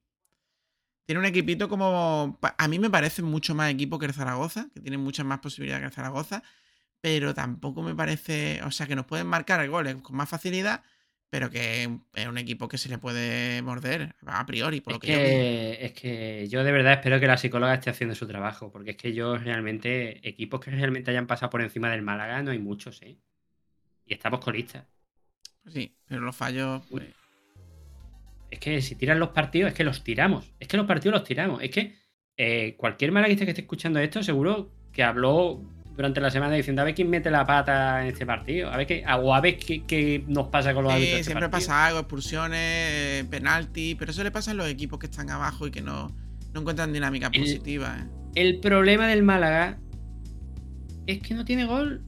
Tiene un equipito como. A mí me parece mucho más equipo que el Zaragoza, que tiene muchas más posibilidades que el Zaragoza. Pero tampoco me parece. O sea, que nos pueden marcar goles con más facilidad, pero que es un equipo que se le puede morder a priori, por Es lo que, yo es que yo de verdad espero que la psicóloga esté haciendo su trabajo, porque es que yo realmente, equipos que realmente hayan pasado por encima del Málaga, no hay muchos, ¿eh? Y estamos colistas. Pues sí, pero los fallos, pues. Es que si tiran los partidos, es que los tiramos. Es que los partidos los tiramos. Es que eh, cualquier malaguista que esté escuchando esto, seguro que habló durante la semana diciendo a ver quién mete la pata en este partido. A ver qué, o a ver qué, qué nos pasa con los árbitros. Sí, de este siempre pasa algo, expulsiones, eh, penalti, pero eso le pasa a los equipos que están abajo y que no, no encuentran dinámica El- positiva. ¿eh? El problema del Málaga es que no tiene gol.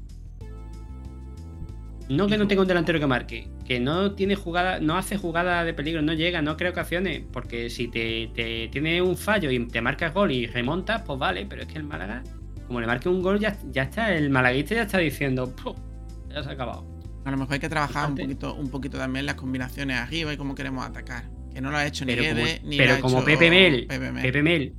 No que no tenga un delantero que marque, que no tiene jugada, no hace jugada de peligro, no llega, no crea ocasiones, porque si te, te tiene un fallo y te marcas gol y remontas, pues vale, pero es que el Málaga, como le marque un gol, ya, ya está, el malaguista ya está diciendo, "Puh, ya se ha acabado. A lo mejor hay que trabajar un poquito, un poquito también las combinaciones arriba y cómo queremos atacar. Que no lo ha hecho ni como, Guede, ni pero como Pepe Mel, Pepe Mel. Pepe Mel,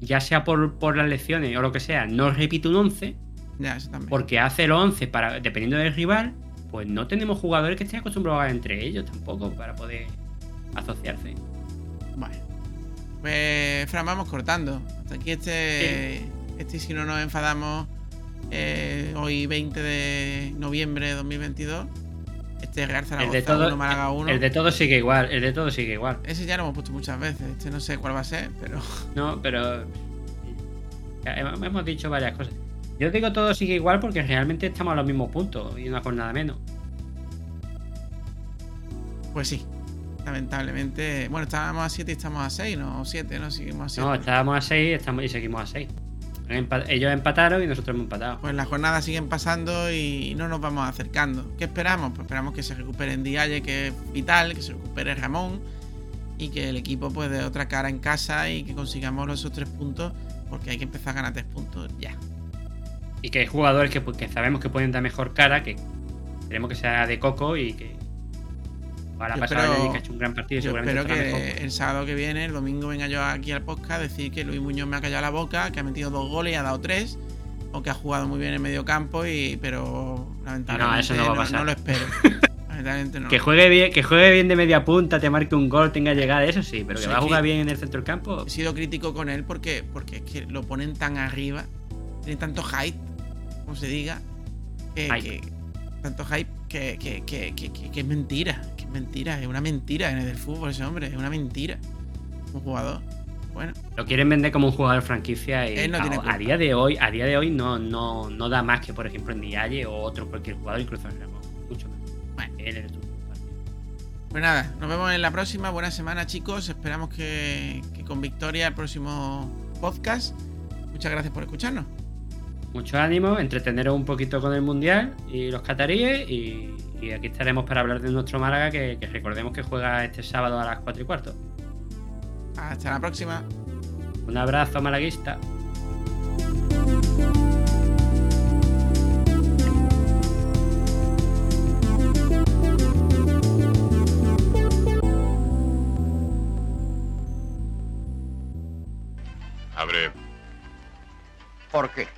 ya sea por, por las lecciones o lo que sea, no repite un 11, Ya, eso también. Porque hace el 11 para, dependiendo del rival, pues no tenemos jugadores que estén acostumbrados a entre ellos tampoco para poder asociarse. Bueno. Pues, Fran, vamos cortando. Hasta aquí este. Este, si no nos enfadamos, eh, hoy 20 de noviembre de 2022. Este Real El Zaragoza de, todo, 1, Málaga 1. el de todo sigue igual, el de todo sigue igual. Ese ya lo hemos puesto muchas veces. Este no sé cuál va a ser, pero. No, pero ya hemos hemos dicho varias cosas. Yo digo todo sigue igual porque realmente estamos a los mismos puntos y una jornada menos. Pues sí. Lamentablemente. Bueno, estábamos a 7 y estamos a 6, ¿no? O 7, ¿no? Seguimos a 7. No, estábamos a 6 estamos, y seguimos a 6. Ellos empataron y nosotros hemos empatado. Pues las jornadas siguen pasando y no nos vamos acercando. ¿Qué esperamos? Pues esperamos que se recupere Dialle, que es vital, que se recupere Ramón y que el equipo pues dé otra cara en casa y que consigamos esos tres puntos porque hay que empezar a ganar tres puntos ya. Y que hay jugadores que, que sabemos que pueden dar mejor cara, que queremos que sea de coco y que. Ahora Yo pasado espero- Yannick ha hecho un gran partido y Yo seguramente espero que mejor. el sábado que viene, el domingo, venga yo aquí al podcast a decir que Luis Muñoz me ha callado la boca, que ha metido dos goles y ha dado tres, o que ha jugado muy bien en medio campo, y, pero lamentablemente No, eso no va a pasar. lo espero. no. Que juegue bien, que juegue bien de media punta, te marque un gol, tenga llegada, eso sí, pero que Sí, va a jugar que- bien en el centro del campo. He sido crítico con él porque, porque es que lo ponen tan arriba, tiene tanto hype, como se diga, que, Hype. que- tanto hype que, que, que, es mentira. Que es mentira, es una mentira en el fútbol ese hombre, es una mentira. Un jugador. Bueno, Lo quieren vender como un jugador franquicia y no a, día de hoy, a día de hoy no, no, no da más que por ejemplo en Dialle o otro cualquier jugador, incluso en Ramos. Mucho más. Bueno. El pues nada, nos vemos en la próxima. Buena semana, chicos. Esperamos que, que con victoria el próximo podcast. Muchas gracias por escucharnos. Mucho ánimo, entreteneros un poquito con el Mundial y los cataríes y, y aquí estaremos para hablar de nuestro Málaga que, que recordemos que juega este sábado a las 4 y cuarto. Hasta la próxima. Un abrazo malaguista. Abre. ¿Por qué?